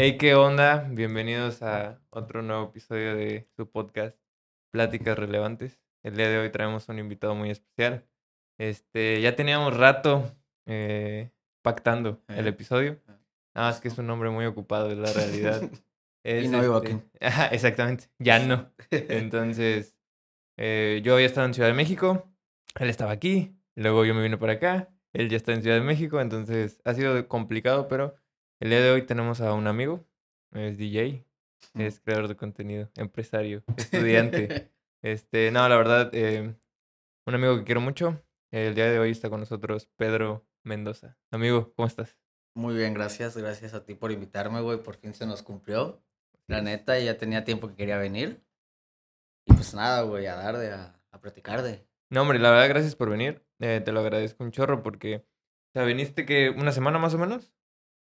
Hey, ¿qué onda? Bienvenidos a otro nuevo episodio de su podcast Pláticas Relevantes. El día de hoy traemos un invitado muy especial. Este, ya teníamos rato eh, pactando el Eh, episodio. eh, Nada más que es un hombre muy ocupado, es la realidad. Es, Y no vivo este, aquí. Exactamente, ya no. Entonces, eh, yo había estado en Ciudad de México, él estaba aquí, luego yo me vine para acá, él ya está en Ciudad de México, entonces ha sido complicado, pero el día de hoy tenemos a un amigo, es DJ, es creador de contenido, empresario, estudiante. este, no, la verdad, eh, un amigo que quiero mucho. El día de hoy está con nosotros Pedro Mendoza. Amigo, ¿cómo estás? Muy bien, gracias. Gracias a ti por invitarme, güey. Por fin se nos cumplió. La neta, ya tenía tiempo que quería venir. Y pues nada, güey, a dar de, a, a platicar de. No, hombre, la verdad, gracias por venir. Eh, te lo agradezco un chorro porque, o sea, viniste que una semana más o menos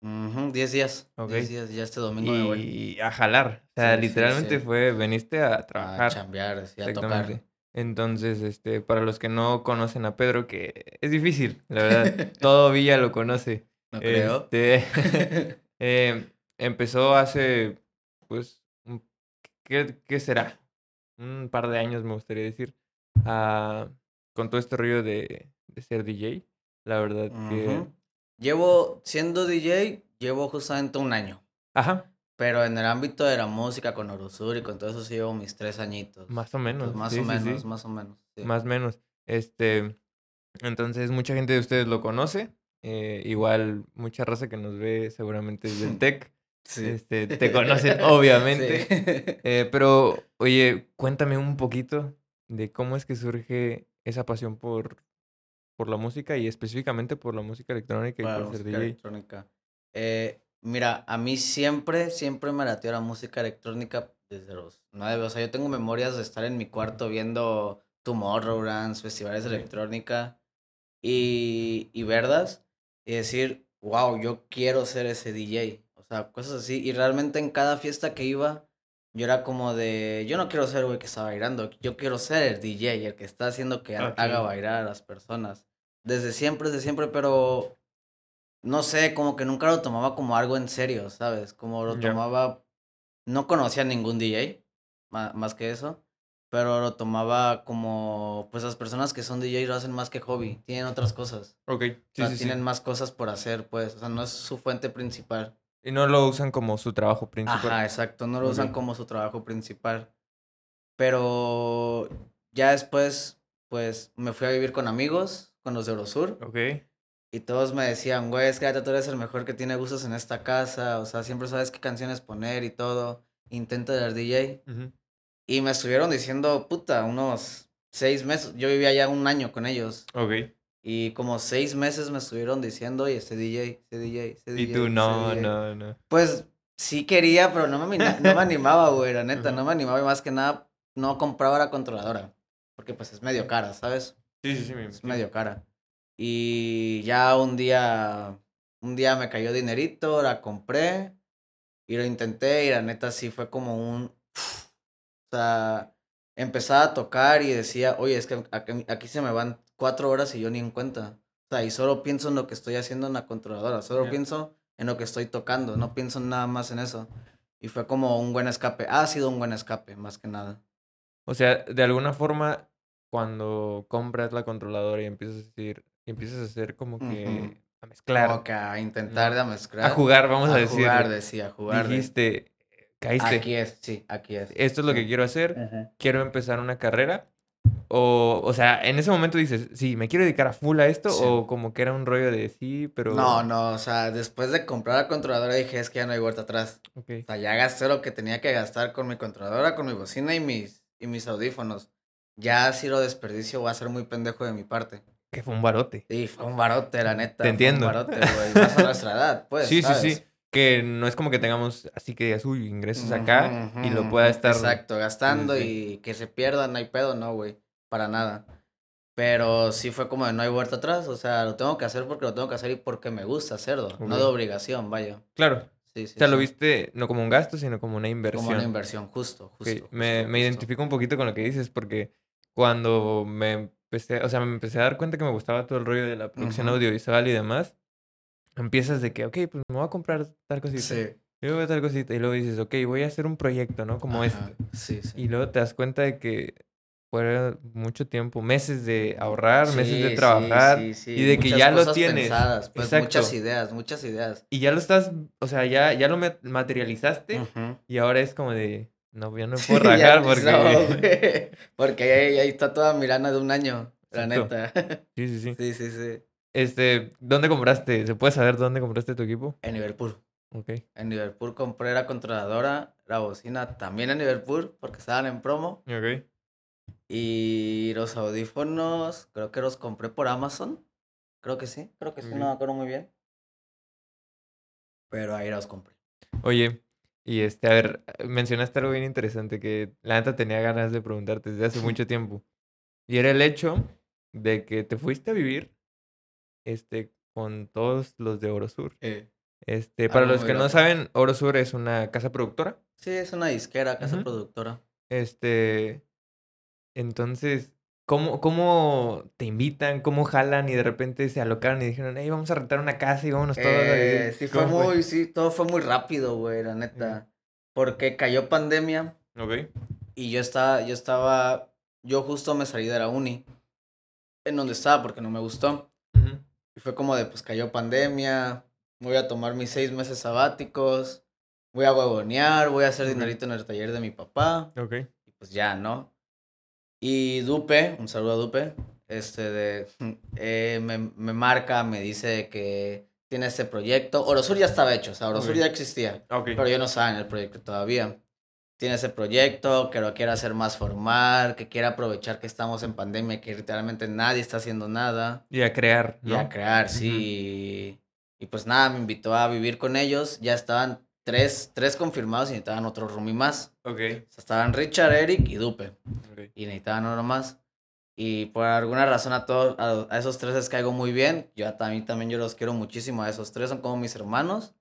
Ujú, Diez días. Ok. Diez días, ya este domingo me voy y a jalar. O sea, Sí, literalmente sí. fue, veniste a a trabajar. chambear, sí, a tocar. Entonces, este, para los que no conocen a Pedro, que es difícil, la verdad, todo Villa lo conoce. No creo. Este, eh, empezó hace, pues, ¿qué, qué será? Un par de años, me gustaría decir, ah, con todo este rollo de, de ser DJ. La verdad que... Llevo siendo DJ, llevo justamente un año. Ajá, Pero en el ámbito de la música con Orosur y con todo eso sí llevo mis tres añitos. más o menos. Pues más sí, o sí, menos, sí, más o menos. Más o menos. Este, entonces, mucha gente de ustedes lo conoce. eh, igual, mucha raza que nos ve seguramente desde el TEC. Sí. Este, te conocen, obviamente. Eh, pero, oye, cuéntame un poquito de cómo es que surge esa pasión por, por la música y específicamente por la música electrónica y por ser DJ. electrónica. Eh, mira, a mí siempre, siempre me latió la música electrónica desde los nueve. O sea, yo tengo memorias de estar en mi cuarto viendo Tomorrowland, festivales de electrónica y, y verdas y decir, wow, yo quiero ser ese DJ. O sea, cosas así. Y realmente en cada fiesta que iba, yo era como de, yo no quiero ser el güey que está bailando, yo quiero ser el DJ, el que está haciendo que haga bailar a las personas. Desde siempre, desde siempre, pero no sé, como que nunca lo tomaba como algo en serio, ¿sabes? Como lo tomaba, no conocía ningún DJ, más que eso, pero lo tomaba como, pues las personas que son DJ lo hacen más que hobby, tienen otras cosas. Ok, O sí, sea, sí, sí. tienen más cosas por hacer, pues, o sea, no es su fuente principal. Y no lo usan como su trabajo principal. Ajá, exacto, no lo usan como su trabajo principal. Pero ya después, pues, me fui a vivir con amigos, con los de Eurosur, Ok. y todos me decían, güey, es que tú eres el mejor que tiene gustos en esta casa, o sea, siempre sabes qué canciones poner y todo, intenta ser DJ. ujú, Y me estuvieron diciendo, puta, unos seis meses, yo vivía ya un año con ellos, Ok. Y como seis meses me estuvieron diciendo, y este DJ, este DJ, este Y DJ. tú, este no, DJ". no, no. Pues sí quería, pero no me, no me animaba, güey, la neta, Ajá. no me animaba y más que nada no compraba la controladora, porque pues es medio cara, ¿sabes? Sí, sí, sí, me Es imagino. medio cara. Y ya un día, un día me cayó dinerito, la compré y lo intenté y la neta sí fue como un... O sea, empezaba a tocar y decía, oye, es que aquí, aquí se me van cuatro horas y yo ni en cuenta. O sea, y solo pienso en lo que estoy haciendo en la controladora, solo Ya. pienso en lo que estoy tocando, no pienso nada más en eso. Y fue como un buen escape, ha sido un buen escape, más que nada. O sea, de alguna forma, cuando compras la controladora y empiezas a decir, empiezas a hacer como que Ujú. a mezclar, Como que a intentar de mezclar. a jugar, vamos a, a decir. jugar, decía, a jugar. Dijiste, caíste. Aquí es, sí, aquí es. Esto es lo que quiero hacer. Ajá. Quiero empezar una carrera. O, o sea, en ese momento dices, sí, me quiero dedicar a full a esto. Sí. O como que era un rollo de sí, pero. No, no, o sea, después de comprar la controladora dije, es que ya no hay vuelta atrás. Ok. O sea, ya gasté lo que tenía que gastar con mi controladora, con mi bocina y mis, y mis audífonos. Ya si lo desperdicio va a ser muy pendejo de mi parte. Que fue un barote. Sí, fue un barote, la neta. Te fue entiendo. un barote, güey. Más a nuestra edad, pues, sí, sí, ¿sabes? sí. Que no es como que tengamos así que digas, uy, ingresos acá y lo pueda estar. Exacto, gastando sí. y que se pierdan, no hay pedo, no, güey, para nada. Pero sí fue como de no hay vuelta atrás, o sea, lo tengo que hacer porque lo tengo que hacer y porque me gusta hacerlo, no de obligación, vaya. Claro. Sí, sí, O sea, lo viste no como un gasto, sino como una inversión. Como una inversión, justo, justo. Me, justo, me justo. identifico un poquito con lo que dices porque cuando me empecé, o sea, me empecé a dar cuenta que me gustaba todo el rollo de la producción audiovisual y demás, empiezas de que, ok, pues me voy a comprar tal cosita. Sí. Y luego tal cosita y luego dices, ok, voy a hacer un proyecto, ¿no? Como Ajá, este. Sí, sí. Y luego te das cuenta de que fue mucho tiempo, meses de ahorrar, meses de trabajar sí, sí, y de que ya lo tienes. pensadas, pues, Exacto. muchas ideas, muchas ideas. Y ya lo estás, o sea, ya, ya lo ma- materializaste y ahora es como de, no, ya no puedo rajar no, porque... güey, porque ahí, ahí está toda mi lana de un año, la neta. Sí, sí, sí. Sí, sí, sí. Este, ¿dónde compraste? ¿Se puede saber dónde compraste tu equipo? En Liverpool. Ok. En Liverpool compré la controladora, la bocina también en Liverpool porque estaban en promo. Ok. Y los audífonos, creo que los compré por Amazon. Creo que sí, creo que sí, no me acuerdo muy bien. Pero ahí los compré. Oye, y este, a ver, mencionaste algo bien interesante que la neta tenía ganas de preguntarte desde hace mucho tiempo. Y era el hecho de que te fuiste a vivir, este, con todos los de Oro Sur. Este, para los que no saben, Oro Sur es una casa productora. Sí, es una disquera, casa productora. Este, entonces, ¿cómo, ¿cómo te invitan? ¿Cómo jalan? Y de repente se alocaron y dijeron, hey, vamos a rentar una casa y vámonos todos a vivir". Eh, sí, fue ¿Cómo muy, sí, todo fue muy rápido, güey, la neta. Porque cayó pandemia Ok. y yo estaba, yo estaba, yo justo me salí de la uni, en donde estaba porque no me gustó. Y fue como de, pues cayó pandemia, voy a tomar mis seis meses sabáticos, voy a huevonear, voy a hacer dinerito en el taller de mi papá. Ok. Y pues ya, ¿no? Y Dupe, un saludo a Dupe, este de, eh, me, me marca, me dice que tiene este proyecto. Orosur ya estaba hecho, o sea, Orosur Ok. ya existía, Ok. pero yo no estaba en el proyecto todavía. Tiene ese proyecto, que lo quiere hacer más formal, que quiere aprovechar que estamos en pandemia, que literalmente nadie está haciendo nada. Y a crear, Y ¿no? a crear, sí. Y, y pues nada, me invitó a vivir con ellos. Ya estaban tres, tres confirmados y necesitaban otro roomie más. Ok. O sea, estaban Richard, Eric y Dupe ok. y necesitaban uno más. Y por alguna razón a todos, a, a esos tres les caigo muy bien. Yo a también, también yo los quiero muchísimo a esos tres, son como mis hermanos.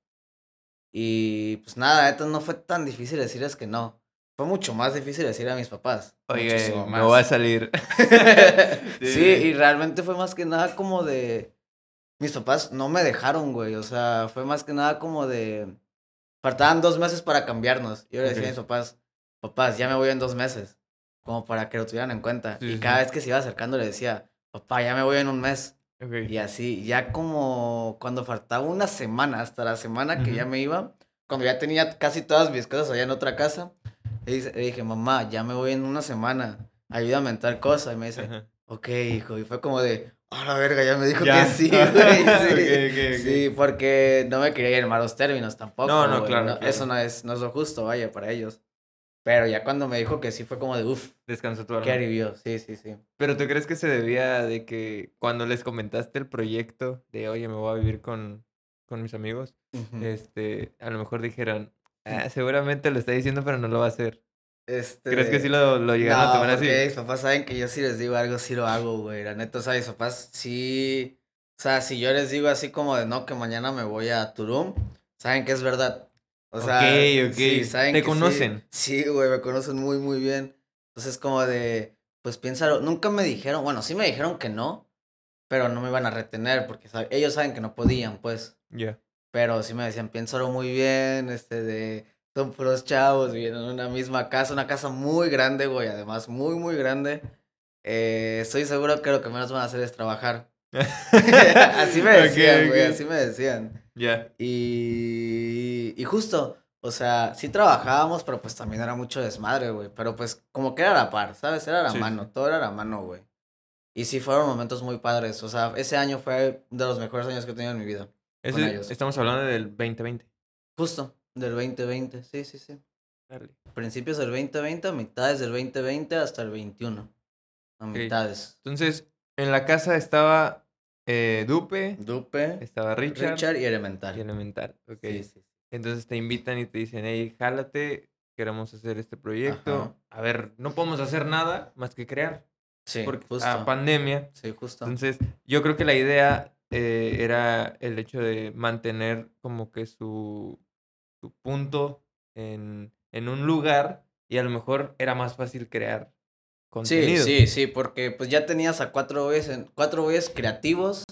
Y pues nada, esto no fue tan difícil decirles que no. Fue mucho más difícil decir a mis papás. Oye, me voy a salir. sí, Sí. y realmente fue más que nada como de... Mis papás no me dejaron, güey. O sea, fue más que nada como de... Faltaban dos meses para cambiarnos. Y yo le decía a mis papás, papás, ya me voy en dos meses. Como para que lo tuvieran en cuenta. Sí, y sí, cada vez que se iba acercando le decía, papá, ya me voy en un mes. Y así, ya como cuando faltaba una semana, hasta la semana que ya me iba, cuando ya tenía casi todas mis cosas allá en otra casa, le dije, mamá, ya me voy en una semana, ayúdame en tal cosa. Y me dice, Ajá. ok, hijo. Y fue como de, a la verga, ya me dijo Ya. que sí, güey. Sí. Porque no me quería ir en malos términos tampoco. No, no, claro, claro. Eso no es, no es lo justo, vaya, para ellos. Pero ya cuando me dijo que sí, fue como de, uff, Descansa tu alma. qué alivio. Sí, sí, sí. Pero ¿tú crees que se debía de que cuando les comentaste el proyecto de, oye, me voy a vivir con, con mis amigos, este, a lo mejor dijeran, ah, seguramente lo está diciendo, pero no lo va a hacer. Este... ¿Crees que sí lo, lo llegaron a tomar así? mis papás saben que yo si les digo algo, sí lo hago, güey. La neta, o sea, mis papás sí... O sea, si yo les digo así como de no, que mañana me voy a Turum, saben que es verdad. O sea, Ok, ok. sí, saben ¿Te que conocen? Sí, güey, me conocen muy, muy bien. Entonces, como de, pues piénsalo. Nunca me dijeron, bueno, sí me dijeron que no, pero no me iban a retener porque ellos saben que no podían, pues. Ya. Pero sí me decían, piénsalo muy bien, este, de, son puros chavos, viven en una misma casa, una casa muy grande, güey, además, muy, muy grande. Eh, estoy seguro que lo que menos van a hacer es trabajar. así me decían, güey, así me decían. Ya. Y, y justo, o sea, sí trabajábamos, pero pues también era mucho desmadre, güey. Pero pues como que era la par, ¿sabes? Era la Sí, mano, todo era la mano, güey. Y sí fueron momentos muy padres, o sea, ese año fue de los mejores años que he tenido en mi vida. Ese- estamos hablando del 2020. Justo, del 2020, sí, sí, sí. Dale. Principios del 2020, a mitades del 2020 hasta el 21. A mitades. Entonces, en la casa estaba eh, Dupe, Dupe, estaba Richard, Richard, y Elemental. y Elemental. Ok. Sí, sí. Entonces te invitan y te dicen, hey, jálate, queremos hacer este proyecto. A ver, no podemos hacer nada más que crear. Sí, porque justo. a pandemia. Sí, justo. Entonces, yo creo que la idea eh, era el hecho de mantener como que su, su punto en, en un lugar y a lo mejor era más fácil crear Sí, contenido. sí, sí, porque pues ya tenías a cuatro güeyes, cuatro güeyes creativos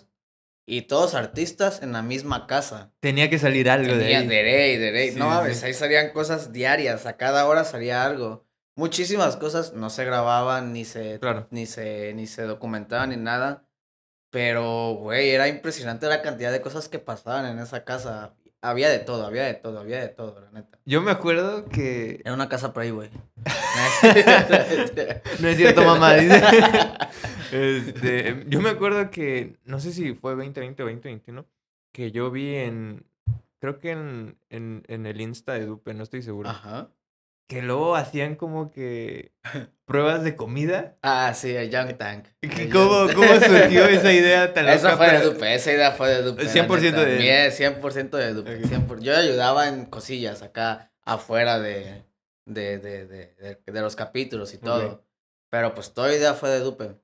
Y todos artistas en la misma casa. Tenía que salir algo de Tenía ahí. de. Sí, no mames, sí. ahí salían cosas diarias. A cada hora salía algo. Muchísimas cosas no se grababan, ni se, Claro. ni se, ni se documentaban, ni nada. Pero, güey, era impresionante la cantidad de cosas que pasaban en esa casa. Había de todo, había de todo, había de todo, la neta. Yo me acuerdo que. Era una casa por ahí, güey. No es cierto, mamá. dice. Este, yo me acuerdo que, no sé si fue 2020 o 2021, que yo vi en, creo que en, en, en el Insta de Dupe, no estoy seguro, Ajá. Que luego hacían como que pruebas de comida. Ah, sí, el Young Tank. ¿Qué- El ¿Cómo, Young- cómo surgió esa idea tan Esa loca fue de Dupe, esa idea fue de Dupe. la 100% neta. de. Mie- 100% de Dupe. Ok. 100%. Yo ayudaba en cosillas acá afuera de, de, de, de, de- los capítulos y todo. Pero pues toda idea fue de Dupe.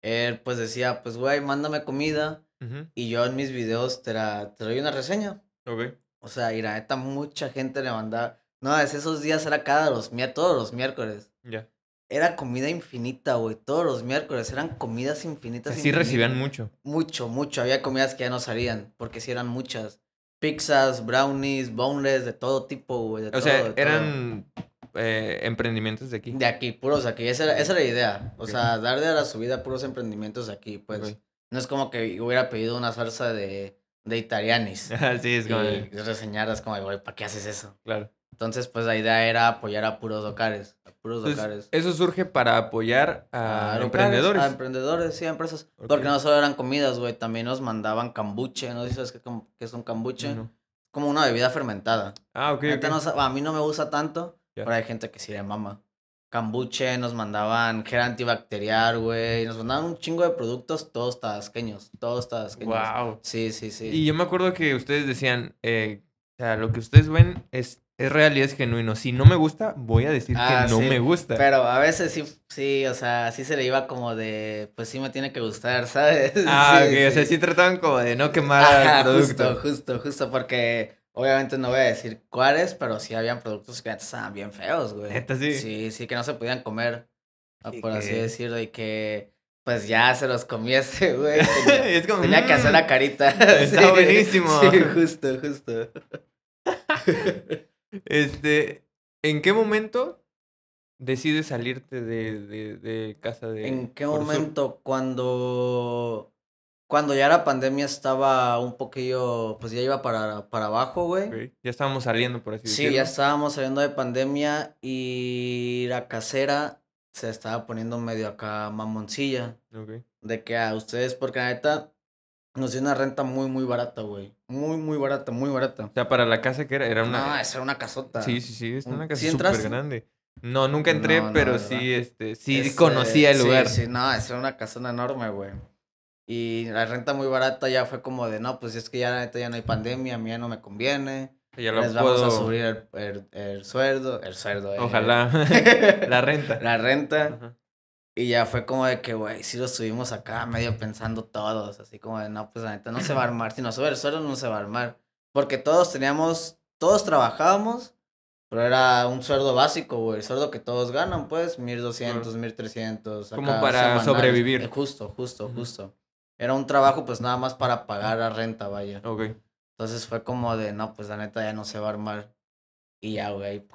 Él pues decía, pues güey, mándame comida y yo en mis videos te, la, te doy una reseña. ok. O sea, y la neta mucha gente le mandaba. No, es esos días era cada los miércoles, todos los miércoles. Ya. Era comida infinita, güey. Todos los miércoles eran comidas infinitas. Sí recibían mucho. Mucho, mucho. Había comidas que ya no salían, porque sí eran muchas. Pizzas, brownies, boneless, de todo tipo, güey. O todo, sea, eran eh, emprendimientos de aquí. De aquí, puros de aquí. Esa era, esa era la idea. O sea, darle a la subida puros emprendimientos de aquí, pues. No es como que hubiera pedido una salsa de, de italianis. sí, es como, y reseñaras como, güey, ¿para qué haces eso? claro. Entonces, pues la idea era apoyar a puros locales. A puros Entonces, locales. eso surge para apoyar a, emprendedores. A emprendedores, sí, a empresas. Porque no solo eran comidas, güey. También nos mandaban cambuche. No sé si sabes qué, es un cambuche. No. Como una bebida fermentada. Ah, ok. Neta ok. no a mí no me gusta tanto, pero hay gente que sí le mama. Cambuche, nos mandaban gel antibacterial, güey. Nos mandaban un chingo de productos, todos tabasqueños. Todos tabasqueños. Wow. Sí, sí, sí. Y yo me acuerdo que ustedes decían, eh, o sea, lo que ustedes ven es, es real y es genuino. Si no me gusta, voy a decir Ah, que no sí, me gusta. Pero a veces sí, sí, o sea, sí se le iba como de, pues sí me tiene que gustar, ¿sabes? ah, Sí. O sea, sí. trataban como de no quemar Ajá, el producto. justo, justo, justo, porque obviamente no voy a decir cuáles, pero sí habían productos que estaban bien feos, güey. ¿Neta sí? Sí, sí, que no se podían comer, ah, por así decirlo, y que pues ya se los comiese, güey. Tenía, es como, tenía que hacer la "Mm". carita. Está buenísimo. Sí, justo, justo. Este, ¿en qué momento decides salirte de, de, de casa de... ¿En qué Sur? momento? Cuando. Cuando ya la pandemia estaba un poquillo. Pues ya iba para, para abajo, güey. Ya estábamos saliendo, por así Sí, decirlo. ya estábamos saliendo de pandemia y la casera se estaba poniendo medio acá mamoncilla. Ok. De que a ustedes, porque la neta nos dio una renta muy, muy barata, güey. Muy, muy barata, muy barata. O sea, para la casa que era, era una... No, esa era una casota. Sí, sí, sí, es Un- una casa ¿Sí súper grande. No, nunca entré, No, no, pero sí, este, sí Este, conocía el sí, lugar. Sí, no, esa era una casona enorme, güey. Y la renta muy barata ya fue como de, no, pues es que ya la neta ya no hay pandemia, a mí ya no me conviene. Ya lo Les vamos a puedo- subir el, el, el sueldo, el sueldo, eh. Ojalá. la renta. la renta. Ajá. Y ya fue como de que, güey, sí lo subimos acá medio pensando todos, así como de, no, pues la neta no se va a armar. Si nos sube el sueldo, no se va a armar. Porque todos teníamos, todos trabajábamos, pero era un sueldo básico, güey. El sueldo que todos ganan, pues, 1200, 1300. Como acá, para semanales. sobrevivir. Eh, Justo, justo, justo. Era un trabajo, pues, nada más para pagar la renta, vaya. Ok. Entonces fue como de, no, pues la neta ya no se va a armar. Y ya, güey,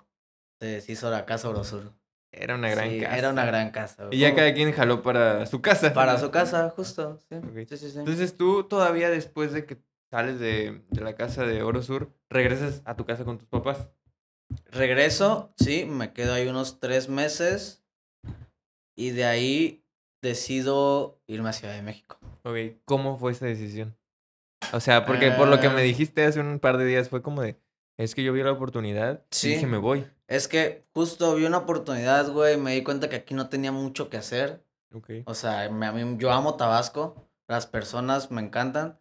se deshizo la casa Orosur. Era una gran Sí, casa. Era una gran casa. Y ya cada quien jaló para su casa. Para su casa, justo. Sí. Entonces tú todavía después de que sales de, de la casa de Oro Sur, regresas a tu casa con tus papás. Regreso, sí, me quedo ahí unos tres meses. Y de ahí decido irme a Ciudad de México. Ok. ¿Cómo fue esa decisión? O sea, porque por lo que me Ah. dijiste hace un par de días fue como de, es que yo vi la oportunidad Sí. y dije me voy. Es que justo vi una oportunidad, güey. Me di cuenta que aquí no tenía mucho que hacer. Ok. O sea, me- a mí, yo amo Tabasco, las personas me encantan,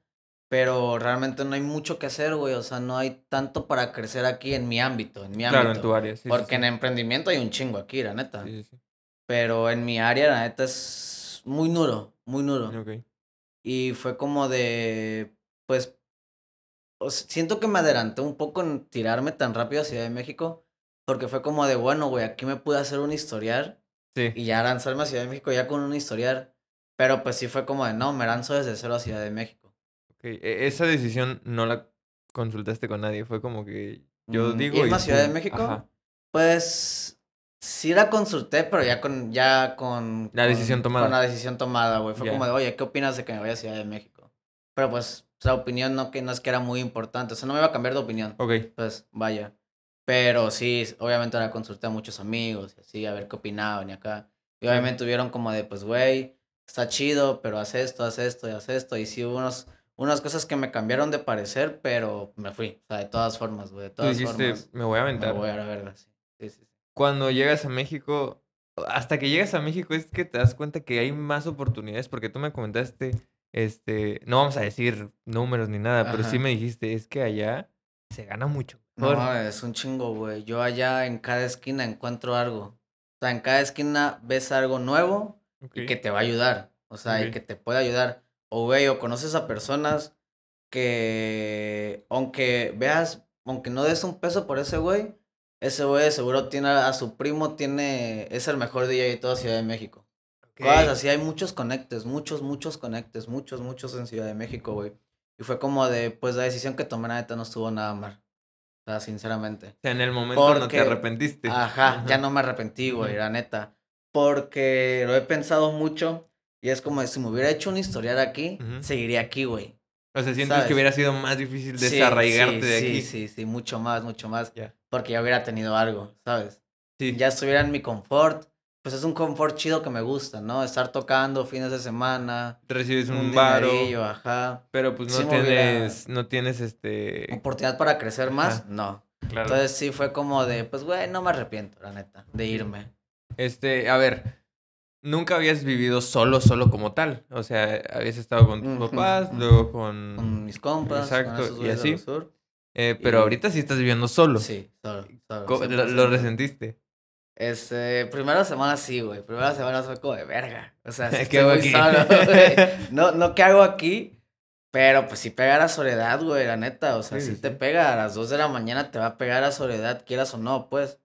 pero realmente no hay mucho que hacer, güey. O sea, no hay tanto para crecer aquí en mi ámbito, en mi ámbito. Claro, en tu área. Sí, Porque sí. en emprendimiento hay un chingo aquí, la neta. Sí, sí, sí. Pero en mi área, la neta, es muy duro, muy duro. Ok. Y fue como de, pues, o sea, siento que me adelanté un poco en tirarme tan rápido a Ciudad de México, porque fue como de, bueno, güey, aquí me pude hacer un historial Sí. y ya lanzarme a Ciudad de México ya con un historial. Pero pues sí fue como de, no, me lanzo desde cero a Ciudad de México. ok. E- Esa decisión no la consultaste con nadie. Fue como que yo Mm, digo. ¿irme y a Ciudad de. México? Ajá. Pues sí la consulté, pero ya con, ya con... La con- decisión tomada. Con la decisión tomada, güey. Fue como de, oye, ¿qué opinas de que me vaya a Ciudad de México? Pero pues la opinión no, que, no es que era muy importante. O sea, no me iba a cambiar de opinión. Ok. Pues vaya. Pero sí, obviamente la consulté a muchos amigos y así, a ver qué opinaban y acá. Y obviamente tuvieron como de, pues, güey, está chido, pero haz esto, haz esto y haz esto. Y sí hubo unos, unas cosas que me cambiaron de parecer, pero me fui. O sea, de todas formas, güey, de Tú todas dijiste, formas. me voy a Me aventar. voy a la verga, sí. Sí, sí, sí. Cuando llegas a México, hasta que llegas a México es que te das cuenta que hay más oportunidades, porque tú me comentaste, este, no vamos a decir números ni nada, pero sí me dijiste, es que allá se gana mucho. No, mejor". mames, es un chingo, güey. Yo allá en cada esquina encuentro algo. O sea, en cada esquina ves algo nuevo y que te va a ayudar. O sea, y que te puede ayudar. O, güey, o conoces a personas que, aunque veas, aunque no des un peso por ese güey, ese güey seguro tiene a, a su primo, tiene, es el mejor DJ de toda Ciudad de México. Cosas así, hay muchos conectes, muchos, muchos conectes, muchos, muchos en Ciudad de México, güey. Y fue como de, pues la decisión que tomé, neta, no estuvo nada mal. O sea, sinceramente. En el momento no Porque- te arrepentiste. Ajá, ya no me arrepentí, güey, Ujú. la neta. Porque lo he pensado mucho y es como si me hubiera hecho un historial aquí, Ujú. seguiría aquí, güey. O sea, sientes ¿sabes? que hubiera sido más difícil Sí, desarraigarte sí, de sí, aquí. Sí, sí, mucho más, mucho más. Ya. Porque ya hubiera tenido algo, ¿sabes? Sí. Ya estuviera en mi confort. Pues es un confort chido que me gusta, ¿no? Estar tocando fines de semana. Recibes un, Un varo, ajá. pero pues no Sí tienes, no tienes este... Oportunidad para crecer más, Ajá. no. Claro. Entonces sí fue como de, pues, güey, no me arrepiento, la neta, de irme. Este, a ver, nunca habías vivido solo, solo como tal. O sea, habías estado con tus papás, luego con... Con mis compas, con Exacto, y así. eh, pero y- ahorita sí estás viviendo solo. Sí, solo, solo, lo, lo 100%. resentiste. Este, primera semana sí, güey. Primera semana fue como de verga. O sea, sí ¿Qué estoy hago muy aquí? solo, güey. No, no, ¿qué hago aquí? Pero pues sí pega la soledad, güey, la neta. O sea, Sí, sí, sí, te pega a las 2 de la mañana, te va a pegar la soledad, quieras o no, pues.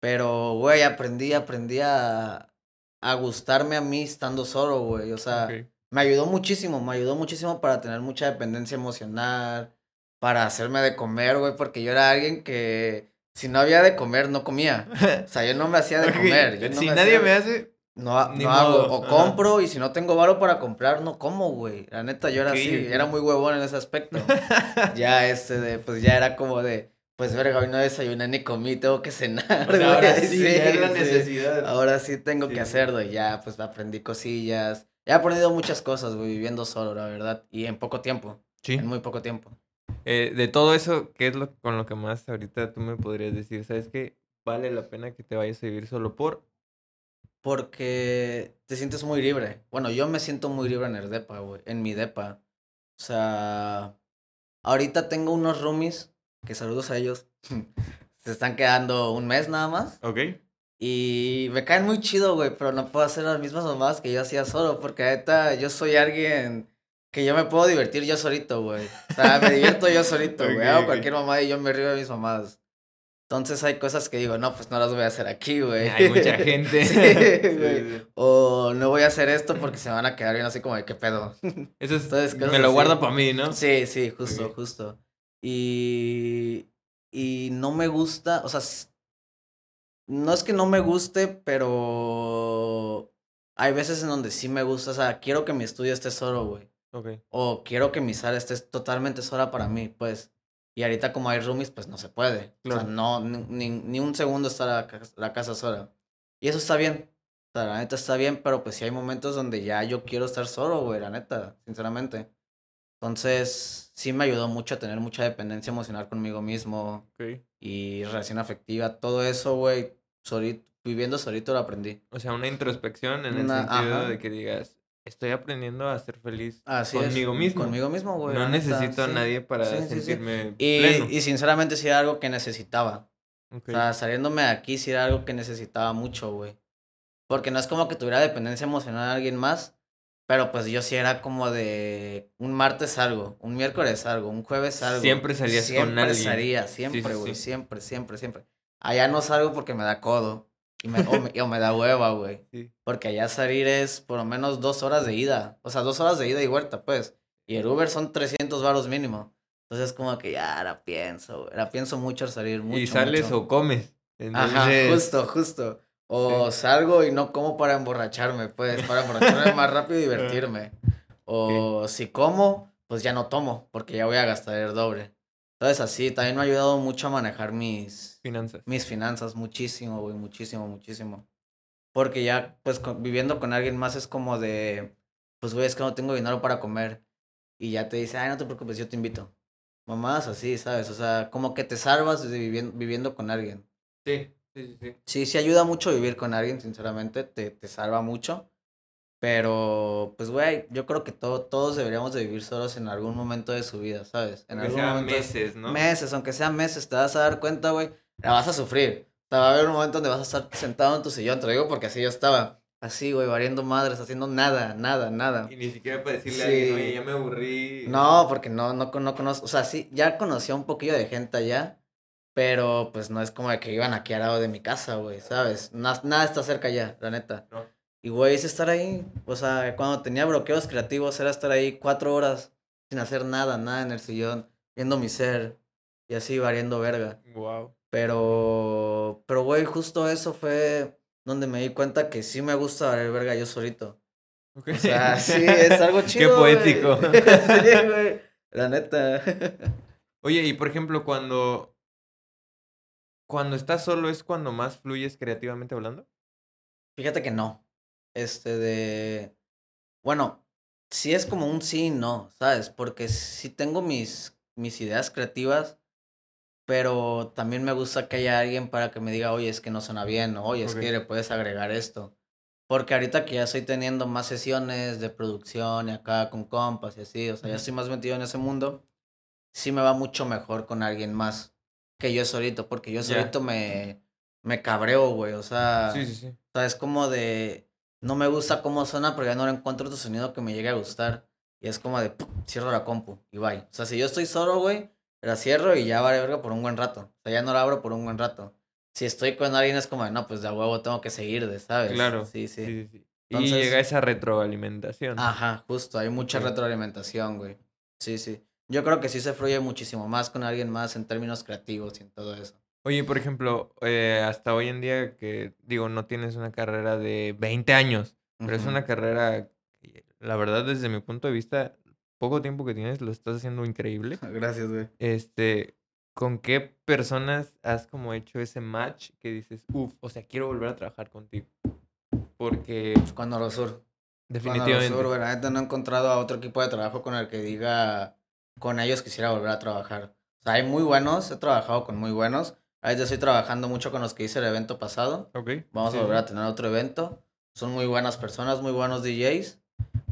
Pero, güey, aprendí, aprendí a, a gustarme a mí estando solo, güey. O sea, me ayudó muchísimo, me ayudó muchísimo para tener mucha dependencia emocional, para hacerme de comer, güey, porque yo era alguien que si no había de comer, no comía. O sea, yo no me hacía de comer. no si me nadie hacía- me hace... No, no hago, o ajá. compro y si no tengo varo para comprar, no como, güey. La neta, yo era así, era muy huevón en ese aspecto. ya, este, de, pues ya era como de, pues verga, hoy no desayuné ni comí, tengo que cenar, ahora sí, ya es la sí. necesidad. Ahora sí tengo Sí. que hacerlo y ya, pues aprendí cosillas. He aprendido muchas cosas, güey, viviendo solo, la verdad. Y en poco tiempo, Sí. en muy poco tiempo. Eh, de todo eso, ¿qué es lo con lo que más ahorita tú me podrías decir? ¿Sabes qué? Vale la pena que te vayas a vivir solo por... Porque te sientes muy libre. Bueno, yo me siento muy libre en el depa, güey. En mi depa. O sea, ahorita tengo unos roomies, que saludos a ellos. Se están quedando un mes nada más. Ok. Y me caen muy chido, güey, pero no puedo hacer las mismas mamadas que yo hacía solo, porque ahorita yo soy alguien que yo me puedo divertir yo solito, güey. O sea, me divierto yo solito, güey. Ok, Hago cualquier mamada y yo me río de mis mamadas. Entonces hay cosas que digo, no, pues no las voy a hacer aquí, güey. Hay mucha gente. Sí, güey. O no voy a hacer esto porque se van a quedar bien así como de qué pedo. Eso es... Entonces, me lo guardo para mí, ¿no? Sí, sí, justo, justo. Y, y no me gusta, o sea, no es que no me guste, pero hay veces en donde sí me gusta, o sea, quiero que mi estudio esté solo, güey. O quiero que mi sala esté totalmente sola para mí, pues. Y ahorita como hay roomies, pues no se puede. O sea, no, ni, ni, ni un segundo está la, la casa sola. Y eso está bien. O sea, la neta está bien, pero pues sí hay momentos donde ya yo quiero estar solo, güey, la neta, sinceramente. Entonces, sí me ayudó mucho a tener mucha dependencia emocional conmigo mismo Ok. y relación afectiva. Todo eso, güey, solito, viviendo solito lo aprendí. O sea, una introspección en el sentido ajá. de que digas, estoy aprendiendo a ser feliz Así es, conmigo mismo. Conmigo mismo, güey. no necesito a sí. nadie para Sí, sí, sentirme Y, pleno. y sinceramente sí era algo que necesitaba. Ok. O sea, saliéndome de aquí sí era algo que necesitaba mucho, güey. Porque no es como que tuviera dependencia emocional de alguien más, pero pues yo sí era como de un martes algo, un miércoles algo, un jueves algo. Siempre salías con siempre alguien. salía, siempre, güey, siempre, siempre, siempre. Allá no salgo porque me da codo y me, o, me, o me da hueva, güey. Sí. Porque allá salir es por lo menos dos horas de ida. O sea, dos horas de ida y vuelta, pues. Y el Uber son 300 varos mínimo. Entonces, como que ya la pienso, la pienso mucho al salir. Mucho, y sales o comes. Ajá, justo, justo. O salgo y no como para emborracharme, pues, para emborracharme más rápido y divertirme. O si como, pues ya no tomo, porque ya voy a gastar el doble. Entonces, así, también me ha ayudado mucho a manejar mis finanzas. Mis finanzas, muchísimo, güey, muchísimo, muchísimo. Porque ya, pues, viviendo con alguien más es como de, pues, güey, es que no tengo dinero para comer. Y ya te dice, ay, no te preocupes, yo te invito. Mamás así, ¿sabes? O sea, como que te salvas de viviendo, viviendo con alguien. Sí. Sí, sí, sí. Sí, ayuda mucho vivir con alguien, sinceramente, te, te salva mucho. Pero, pues, güey, yo creo que todo, todos deberíamos de vivir solos en algún momento de su vida, ¿sabes? En aunque algún meses, ¿no? Meses, aunque sean meses, te vas a dar cuenta, güey, la vas a sufrir. Te va a haber un momento donde vas a estar sentado en tu sillón, te lo digo porque así yo estaba. Así, güey, variando madres, haciendo nada, nada, nada. Y ni siquiera para decirle a alguien, oye, ya me aburrí. No, porque no, no, no conozco, o sea, sí, ya conocía un poquillo de gente allá, pero pues no es como de que iban aquí al lado de mi casa, güey, ¿sabes? nada está cerca ya, la neta. Y güey, es estar ahí. O sea, cuando tenía bloqueos creativos era estar ahí cuatro horas sin hacer nada, nada en el sillón, viendo mi ser y así variando verga. Wow. Pero, pero güey, justo eso fue donde me di cuenta que sí me gusta valer verga yo solito. Okay. O sea, sí, es algo chido. Qué poético. sí, güey. La neta. Oye, y por ejemplo, cuando cuando estás solo es cuando más fluyes creativamente hablando? Fíjate que no. Este de. Bueno, sí es como un sí y no, ¿sabes? Porque sí tengo mis, mis ideas creativas, pero también me gusta que haya alguien para que me diga, oye, es que no suena bien, o oye, es que le puedes agregar esto. Porque ahorita que ya estoy teniendo más sesiones de producción y acá con compas y así, o sea, ya estoy más metido en ese mundo, sí me va mucho mejor con alguien más que yo solito, porque yo solito me, me cabreo, güey, o sea, sí, sí, sí. o sea, es como de, no me gusta cómo suena, pero ya no encuentro otro sonido que me llegue a gustar. Y es como de, cierro la compu y bye. O sea, si yo estoy solo, güey, la cierro y ya vale verga por un buen rato. O sea, ya no la abro por un buen rato. Si estoy con alguien es como no, pues de huevo tengo que seguir, de, ¿sabes? Claro. Sí, sí. y llega esa retroalimentación. Ajá, justo, hay mucha retroalimentación, güey. Sí, sí. Yo creo que sí se fluye muchísimo más con alguien más en términos creativos y en todo eso. Oye, por ejemplo, eh, hasta hoy en día que digo, no tienes una carrera de 20 años, pero es una carrera, la verdad, desde mi punto de vista, poco tiempo que tienes, lo estás haciendo increíble. Gracias, güey. Este, ¿con qué personas has como hecho ese match que dices, uff, o sea, quiero volver a trabajar contigo? Porque... Con Orosur. Definitivamente. Con Orosur, verdad, no he encontrado a otro equipo de trabajo con el que diga con ellos quisiera volver a trabajar. O sea, hay muy buenos, he trabajado con muy buenos. Yo estoy trabajando mucho con los que hice el evento pasado. Ok. Vamos a volver a tener otro evento. Son muy buenas personas, muy buenos DJs.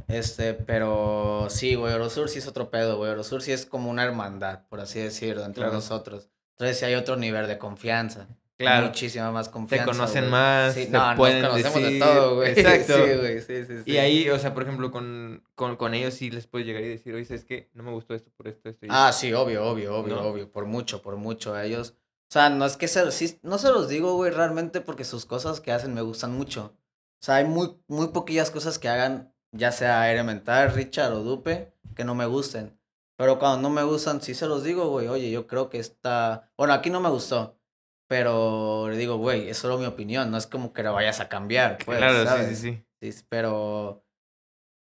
Este, pero sí, güey, Orosur sí es otro pedo, güey. Orosur sí es como una hermandad, por así decirlo, entre nosotros. Entonces sí hay otro nivel de confianza. Claro. Muchísima más confianza. Te conocen más, sí, te no, pueden nos conocemos decir... de todo, güey. Exacto. Sí, güey, sí, sí, sí. Y ahí, o sea, por ejemplo, con, con, con ellos sí les puedes llegar y decir, oye, es que no me gustó esto por esto, esto y Ah, sí, obvio, obvio, obvio, obvio. Por mucho, por mucho. A ellos. O sea, no es que se, sí, no se los digo, güey, realmente porque sus cosas que hacen me gustan mucho. O sea, hay muy, muy poquillas cosas que hagan, ya sea Elemental, Richard o Dupe, que no me gusten. Pero cuando no me gustan, sí se los digo, güey, oye, yo creo que está... Bueno, aquí no me gustó. Pero le digo, güey, es solo mi opinión, no es como que la vayas a cambiar, pues, claro, ¿sabes? sí, sí, sí. pero...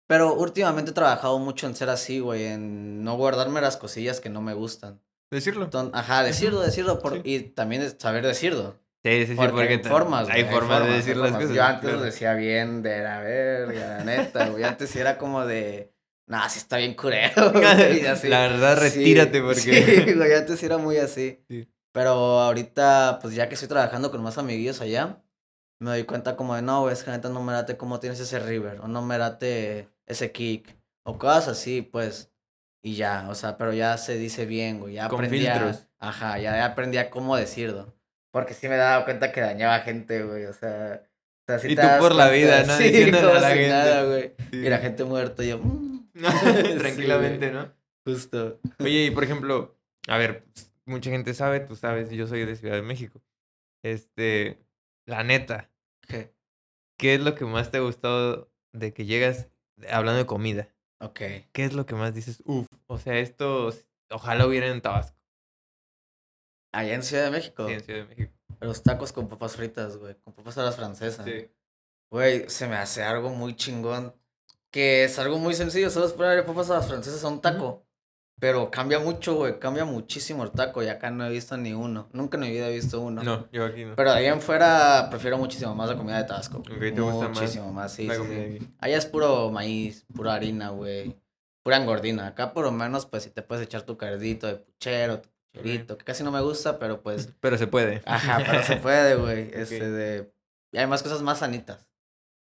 Pero últimamente he trabajado mucho en ser así, güey, en no guardarme las cosillas que no me gustan. Decirlo. ajá, decirlo, decirlo, por, y también saber decirlo. Sí, sí, sí, porque, porque hay formas, hay, formas de decir las cosas. Yo antes lo decía bien de la verga, la neta, güey, antes era como de... Nah, sí está bien curero, güey, así. La verdad, retírate porque... Sí, güey, antes era muy así. Sí. Pero ahorita, pues ya que estoy trabajando con más amiguillos allá, me doy cuenta como de, no, güey, es que neta no me late cómo tienes ese river, o no me late ese kick, o cosas así, pues. Y ya, o sea, pero ya se dice bien, güey, ya con aprendí filtros. a... Ajá, ya aprendí a cómo decirlo. Porque sí me daba cuenta que dañaba gente, güey, o sea... O sea sí y tú por la cuenta, vida, ¿no? Sí, como a la gente. nada, güey. Sí. Y la gente muerta, yo... Tranquilamente, ¿no? Justo. Oye, y por ejemplo, a ver, pues, mucha gente sabe, tú sabes, yo soy de Ciudad de México. Este, la neta, ¿Qué? ¿qué es lo que más te ha gustado de que llegas hablando de comida? Ok. ¿Qué es lo que más dices? Uf, o sea, esto ojalá hubiera en Tabasco, Allá en Ciudad de México. sí, en Ciudad de México. Los tacos con papas fritas, güey. Con papas a las francesas. Sí. Güey, se me hace algo muy chingón. Que es algo muy sencillo. Solo es ponerle papas a las francesas a un taco. Pero cambia mucho, güey. Cambia muchísimo el taco. Y acá no he visto ni uno. Nunca en mi vida he visto uno. No, yo aquí no. Pero ahí en fuera prefiero muchísimo más la comida de Tabasco. Ok, ¿te gusta más Muchísimo más, sí, la. Allá es puro maíz, pura harina, güey. Pura engordina. Acá por lo menos, pues, si te puedes echar tu cardito de puchero, tu pucherito, que casi no me gusta, pero pues, Pero se puede. ajá, pero se puede, güey. Este de... Y hay más cosas más sanitas.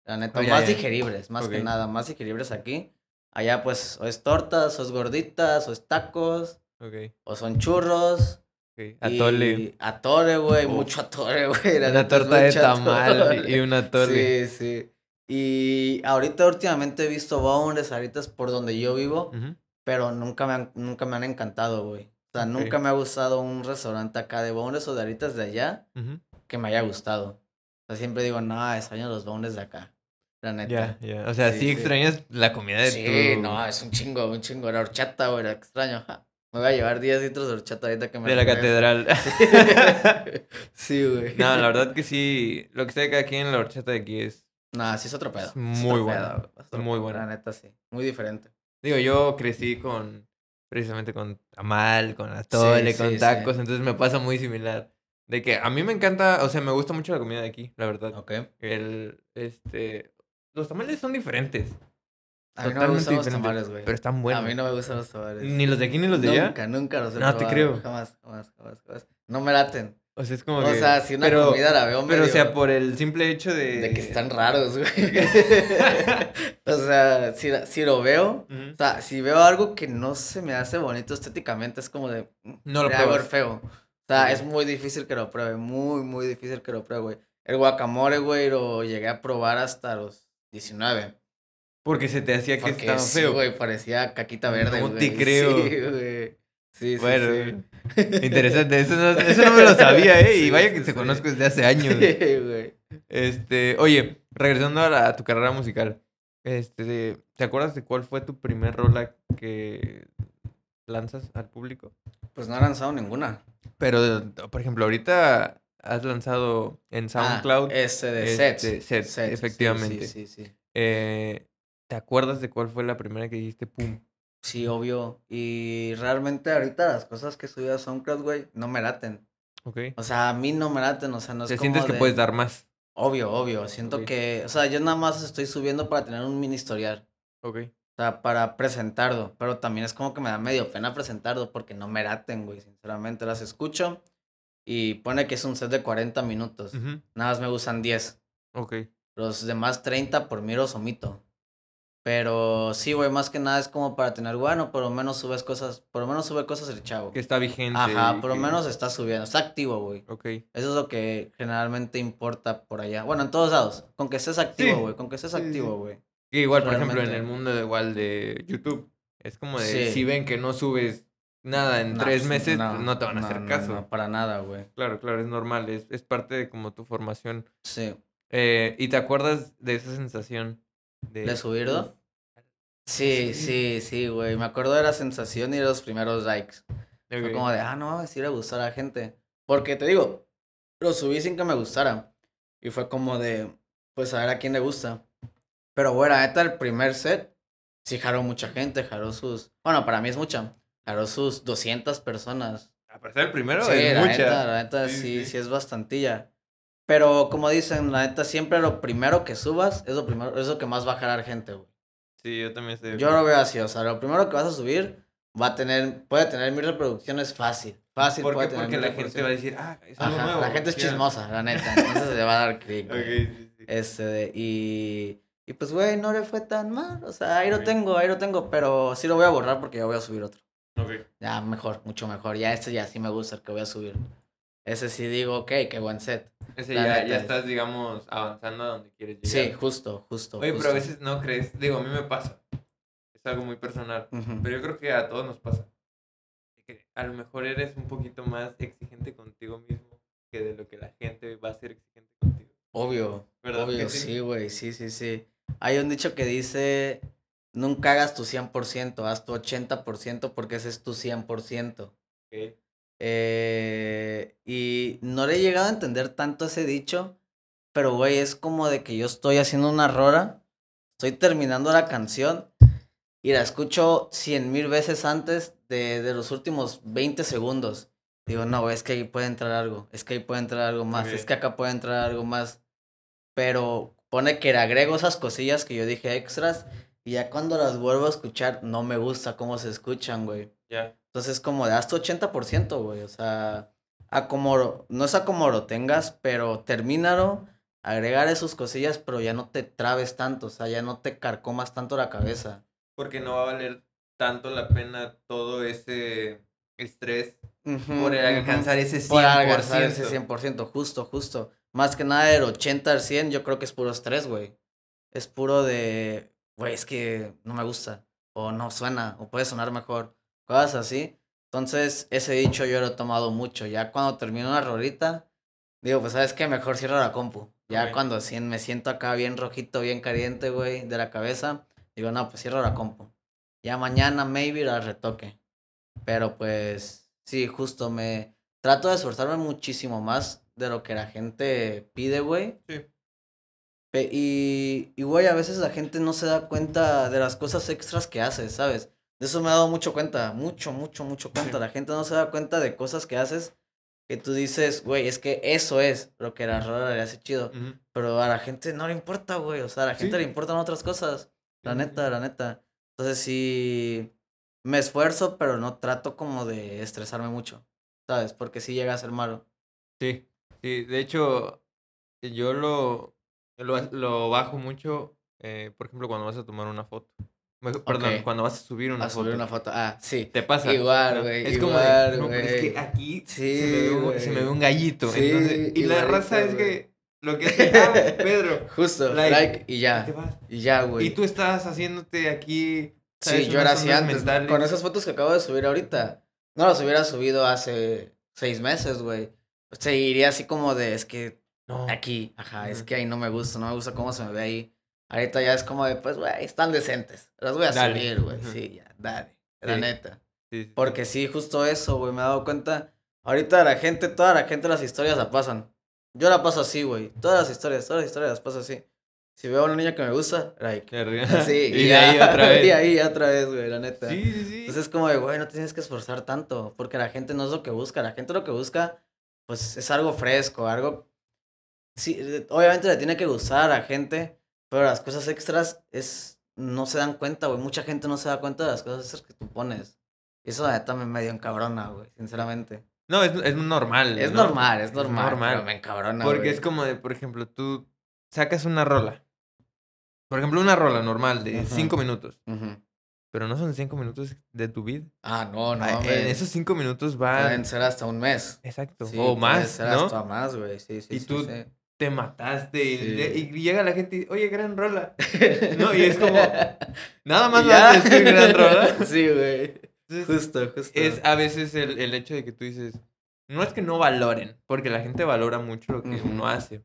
La neta, Oh, más digeribles, más que nada, más digeribles aquí. Allá, pues, o es tortas, o es gorditas, o es tacos, Ok, o son churros. ok. Atole. Atole, güey, Uf. mucho atole, güey. Una neta torta de tamal atole. y- y un atole. Sí, sí. Y ahorita últimamente he visto boneless, ahorita es por donde yo vivo, pero nunca me han, nunca me han encantado, güey. O sea, nunca me ha gustado un restaurante acá de boneless o de ahorita de allá Ujú. que me haya gustado. O sea, siempre digo, no, extraño los boneless de acá. La neta. Ya, ya. O sea, sí, Sí, sí. extrañas la comida de Sí, tu... no, es un chingo, un chingo. La horchata, güey, extraño. ja. Me voy a llevar 10 litros de horchata ahorita que me De la catedral. Sí, güey. no, la verdad que sí. Lo que está acá aquí en la horchata de aquí es... No, sí es otro pedo. Es sí muy bueno, muy bueno. La neta, sí. Muy diferente. Digo, yo crecí con... Precisamente con tamal, con atole, Sí, con sí, tacos. sí. Entonces me pasa muy similar. De que a mí me encanta... O sea, me gusta mucho la comida de aquí, la verdad. Ok. El... Este... Los tamales son diferentes. A mí no me Totalmente gustan los diferentes, tamales, güey. Pero están buenos. A mí no me gustan los tamales. Ni los de aquí ni los de allá. Nunca, nunca los he No te creo. Jamás, jamás, jamás, jamás. No me laten. O sea, es como O que... sea, si una pero, comida la veo Pero, o medio- sea, por el simple hecho de... De que están raros, güey. o sea, si, si lo veo... O sea, si veo algo que no se me hace bonito estéticamente, es como de... mm, No lo pruebas. feo. O sea, es muy difícil que lo pruebe. Muy, muy difícil que lo pruebe, güey. El guacamole, güey, lo llegué a probar hasta los 19. Porque se te hacía que estaba sí, feo. güey, parecía caquita verde, No güey. te creo. Sí, güey. Sí, sí, Bueno, sí. Interesante, eso no, eso no me lo sabía, ¿eh? Y vaya que te sí. conozco desde hace años. Sí, güey. Este, oye, regresando a, la- a tu carrera musical, este, ¿te acuerdas de cuál fue tu primer rola que lanzas al público? Pues no he lanzado ninguna. Pero, por ejemplo, ahorita has lanzado en SoundCloud. Ah, este de este, sets. Sets, efectivamente. Sí, sí, sí. eh, ¿Te acuerdas de cuál fue la primera que dijiste pum? Sí, obvio. Y realmente ahorita las cosas que subí a SoundCloud, güey, no me laten. ¿Ok? O sea, a mí no me laten, o sea, no es ¿Te como sientes que de- puedes dar más? Obvio, obvio. Siento que, o sea, yo nada más estoy subiendo para tener un mini historial. Ok. O sea, para presentarlo. Pero también es como que me da medio pena presentarlo porque no me laten, güey. Sinceramente, las escucho y pone que es un set de 40 minutos. Nada más me gustan 10. Ok. Los demás 30 por mí los omito. Pero sí, güey, más que nada es como para tener, bueno, por lo menos subes cosas, por lo menos sube cosas el chavo. Que está vigente. Ajá, por lo que- menos está subiendo, está activo, güey. Ok. Eso es lo que generalmente importa por allá. Bueno, en todos lados. Con que estés activo, Sí. güey. Con que estés Sí, activo, güey. Igual, por ejemplo, en el mundo de, igual de YouTube, es como de, si ven que no subes nada en No, tres pues, meses, no, te van a no, hacer caso. No, para nada, güey. Claro, claro, es normal, es, es parte de como tu formación. Sí. Eh, ¿Y te acuerdas de esa sensación? De, ¿De subirlo? Sí, sí, sí, güey. Me acuerdo de la sensación y de los primeros likes. Fue ok. como de, ah, no mames, sí le gustó a la gente. Porque te digo, lo subí sin que me gustara. Y fue como de, pues a ver a quién le gusta. Pero bueno, neta, el primer set, sí jaló mucha gente, jaló sus, bueno, para mí es mucha, jaló sus 200 personas. A pesar del primero, sí, es la mucha. neta, la neta, Sí, sí, sí. sí, es bastantilla. Pero como dicen, la neta, siempre lo primero que subas es lo primero, es lo que más va a jalar gente, güey. Sí, yo también estoy. Yo lo veo así, o sea, lo primero que vas a subir va a tener, puede tener mil reproducciones fácil. Fácil ¿Por puede tener Porque la gente va a decir, ah, es algo Ajá, nuevo. la gente es quiero". chismosa, la neta, entonces le va a dar clic. Ok, güey. sí, sí. Este, y, y pues, güey, no le fue tan mal, o sea, ahí lo tengo, ahí lo tengo, pero sí lo voy a borrar porque ya voy a subir otro. Ok. Ya, mejor, mucho mejor, ya este ya sí me gusta el que voy a subir. Ese sí digo, ok, qué buen set. Ese ya, neta ya es- estás, digamos, avanzando a donde quieres Sí, llegar. justo, justo. Oye, pero a veces no crees, digo, a mí me pasa. Es algo muy personal. Ujú. Pero yo creo que a todos nos pasa. Que a lo mejor eres un poquito más exigente contigo mismo que de lo que la gente va a ser exigente contigo. Obvio, ¿Verdad obvio, sí? sí, güey, sí, sí, sí. Hay un dicho que dice, nunca hagas tu 100%, haz tu 80% porque ese es tu 100%. Eh, y no le he llegado a entender tanto ese dicho, pero güey, es como de que yo estoy haciendo una rola, estoy terminando la canción y la escucho cien mil veces antes de, de, los últimos 20 segundos. Digo, no, es que ahí puede entrar algo, es que ahí puede entrar algo más, es que acá puede entrar algo más. Pero pone que le agrego esas cosillas que yo dije extras y ya cuando las vuelvo a escuchar no me gusta cómo se escuchan, güey. Ya. Entonces como de hasta 80%, güey. O sea, a como, no es a como lo tengas, pero termínalo, agregar esas cosillas, pero ya no te trabes tanto, o sea, ya no te carcomas tanto la cabeza. Porque no va a valer tanto la pena todo ese estrés por alcanzar ese 100%. Por alcanzar ese 100%, justo, justo. Más que nada del 80 al 100, yo creo que es puro estrés, güey. Es puro de, güey, es que no me gusta, o no suena, o puede sonar mejor, cosas así. Entonces, ese dicho yo lo he tomado mucho. Ya cuando termino una rolita, digo, pues, ¿sabes qué? Mejor cierro la compu. Ya cuando me siento acá bien rojito, bien caliente, güey, de la cabeza, digo, no, pues cierro la compu. Ya mañana, maybe, la retoque. Pero pues Sí, justo me trato de esforzarme muchísimo más de lo que la gente pide, güey. Sí. Y, y, güey, a veces la gente no se da cuenta de las cosas extras que haces, ¿sabes? De eso me he dado mucho cuenta, mucho, mucho, mucho cuenta. La gente no se da cuenta de cosas que haces que tú dices, güey, es que eso es lo que la rola le hace chido. Pero a la gente no le importa, güey. O sea, a la gente le importan otras cosas. La neta, la neta. Entonces sí me esfuerzo, pero no trato como de estresarme mucho, ¿sabes? Porque sí llega a ser malo. Sí, sí, de hecho, yo lo, lo, bajo mucho, eh, por ejemplo, cuando vas a tomar una foto. Perdón, cuando vas a subir una a foto. subir una foto, ah, sí. Te pasa. Igual, güey. Es como de, no, es que aquí sí, se, me ve, se, me ve, un gallito. Sí, entonces, y la raza es que lo que hace, ah, Pedro. Justo, like, y ya. Y, y ya, güey. Y tú estás haciéndote aquí Sí, yo era así antes. Con esas fotos que acabo de subir ahorita. No las hubiera subido hace seis meses, güey. Seguiría así como de, es que no. aquí, ajá, es que ahí no me gusta, no me gusta cómo se me ve ahí. Ahorita ya es como de, pues, güey, están decentes. Las voy a subir, güey. Sí, ya, dale. La neta. Porque sí, justo eso, güey, me he dado cuenta. Ahorita la gente, toda la gente las historias la pasan. Yo la paso así, güey. Todas las historias, todas las historias las paso así. Si veo a una niña que me gusta, like. Sí, y, ahí otra vez. Y ahí otra vez, güey, la neta. Sí, sí, sí. Entonces es como de, güey, no tienes que esforzar tanto, porque la gente no es lo que busca. La gente lo que busca, pues, es algo fresco, algo... Sí, obviamente le tiene que gustar a la gente, pero las cosas extras es... No se dan cuenta, güey. Mucha gente no se da cuenta de las cosas extras que tú pones. Y eso, la neta, me medio encabrona, güey, sinceramente. No, es, es normal. Es normal, es normal. Es normal. me encabrona, Porque es como de, por ejemplo, tú sacas una rola por ejemplo, una rola normal de cinco minutos. Pero no son cinco minutos de tu vida. Ah, no, no. en esos cinco minutos van. Pueden ser hasta un mes. Exacto. o más. Ser ¿no? hasta más, güey. Sí, sí. Y tú te mataste y, llega la gente y, oye, gran rola. no, y es como. Nada más vas a decir gran rola. sí, güey. Justo, justo. Es a veces el, el, hecho de que tú dices. No es que no valoren, porque la gente valora mucho lo que uno hace.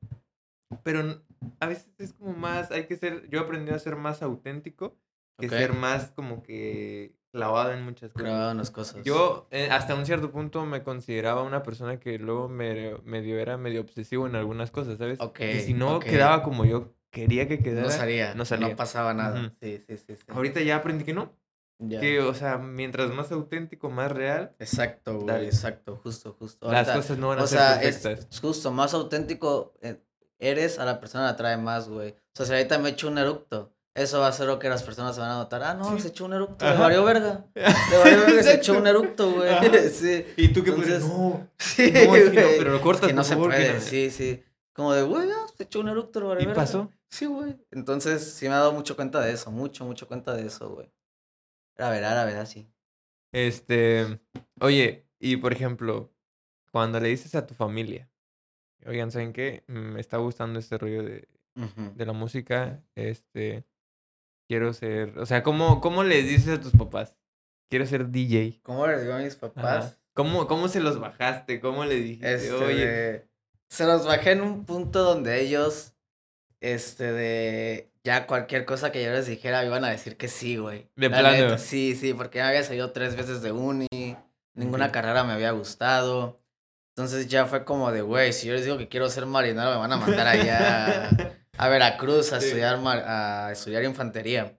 Pero a veces es como más, hay que ser, yo aprendí a ser más auténtico que ser más como que clavado en muchas cosas. Clavado en las cosas. Yo eh, hasta un cierto punto me consideraba una persona que luego me, medio era medio obsesivo en algunas cosas, ¿sabes? y si no quedaba como yo quería que quedara, no salía, no, salía. no pasaba nada. sí, sí, sí, Ahorita ya aprendí que no. Que, o sea, mientras más auténtico, más real. Exacto, güey, exacto, justo, justo. Las cosas no van a ser perfectas. Es justo, más auténtico, eh, eres, a la persona la atrae más, güey. O sea, si ahorita me echo un eructo, eso va a ser lo que las personas se van a notar. Ah, no, se echó un eructo, le varió verga. Le varió verga, se echó un eructo, güey. Sí. Y tú qué Entonces, no, sí, no, es que no, pero lo cortas, que no se puede, sí, sí. Como de, güey, se echó un eructo, le varió ¿Y verga. pasó? Sí, güey. Entonces, sí me ha dado mucho cuenta de eso, mucho, mucho cuenta de eso, güey. A ver, a ver, así. Este, oye, y por ejemplo, cuando le dices a tu familia, oigan, ¿saben qué? Me está gustando este rollo de, de la música. Este, quiero ser, o sea, ¿cómo, ¿cómo les dices a tus papás? Quiero ser DJ. ¿Cómo les digo a mis papás? ¿Cómo, ¿Cómo se los bajaste? ¿Cómo le dijiste? Este, Oye. Se los bajé en un punto donde ellos, este, de, ya cualquier cosa que yo les dijera iban a decir que sí, güey. De La plano. neta, sí, sí, porque ya había salido tres veces de uni, ninguna carrera me había gustado. Entonces ya fue como de, güey, si yo les digo que quiero ser marinero, me van a mandar allá a Veracruz a Sí. estudiar, mar- a estudiar infantería.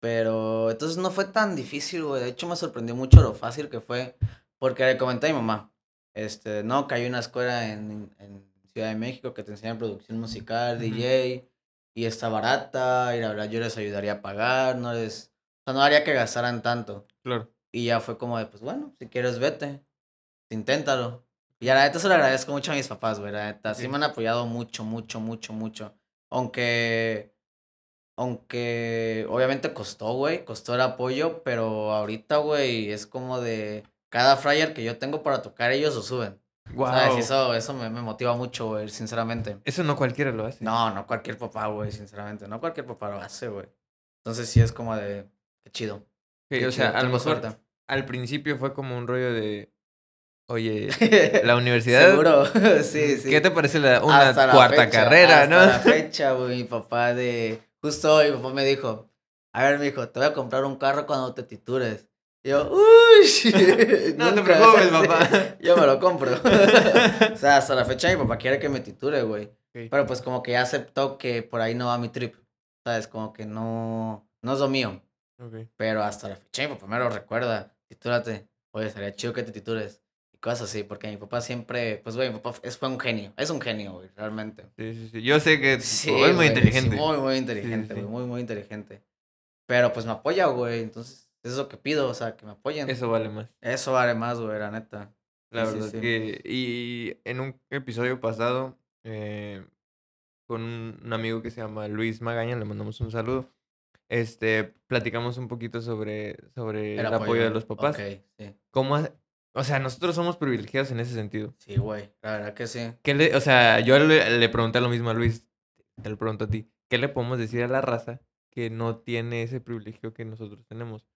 Pero entonces no fue tan difícil, güey. De hecho, me sorprendió mucho lo fácil que fue. Porque le comenté a mi mamá, este, no, que hay una escuela en, en Ciudad de México que te enseña producción musical. DJ, y está barata, y la verdad yo les ayudaría a pagar, no les, o sea, no haría que gastaran tanto. Claro. Y ya fue como de, pues bueno, si quieres vete, inténtalo. Y a la neta se lo agradezco mucho a mis papás, güey, la neta, sí Sí. me han apoyado mucho, mucho, mucho, mucho. Aunque, aunque obviamente costó, güey, costó el apoyo, pero ahorita, güey, es como de cada flyer que yo tengo para tocar, ellos lo suben. Wow. Eso, eso me, me motiva mucho, güey, sinceramente. Eso no cualquiera lo hace. No, no cualquier papá, güey, sinceramente. No cualquier papá lo hace, güey. Entonces sí es como de, qué chido. Qué o sea, a lo mejor suerte. al principio fue como un rollo de, oye, la universidad, Seguro, sí, sí. ¿qué te parece la, una Hasta la cuarta fecha, carrera, hasta no? la fecha, güey, mi papá de... Justo hoy mi papá me dijo, a ver, mijo, te voy a comprar un carro cuando te titures. Y yo, uy, No te nunca". preocupes, papá. Yo me lo compro. o sea, hasta la fecha mi papá quiere que me titure, güey. Pero pues como que ya aceptó que por ahí no va mi trip. ¿Sabes? Como que no, no es lo mío. Ok. Pero hasta la fecha mi papá me lo recuerda. Titúrate. Oye, sería chido que te titures. Cosas así, porque mi papá siempre, pues güey, mi papá fue un genio. Es un genio, güey, realmente. Sí, sí, sí. Yo sé que Sí, es muy inteligente. sí, muy, muy inteligente, güey. Muy, muy inteligente. Pero pues me apoya, güey. Entonces, eso es lo que pido, o sea, que me apoyen. Eso, Eso vale más. vale más, güey, la neta. La verdad sí. que... Y en un episodio pasado, eh, con un, amigo que se llama Luis Magaña, le mandamos un saludo. Este, platicamos un poquito sobre, sobre el, apoyo, de los papás. Ok, sí. ¿Cómo o sea, nosotros somos privilegiados en ese sentido. Sí, güey. La verdad que sí. ¿Qué le, o sea, yo le, le pregunté lo mismo a Luis, te lo pregunto a ti. ¿Qué le podemos decir a la raza que no tiene ese privilegio que nosotros tenemos?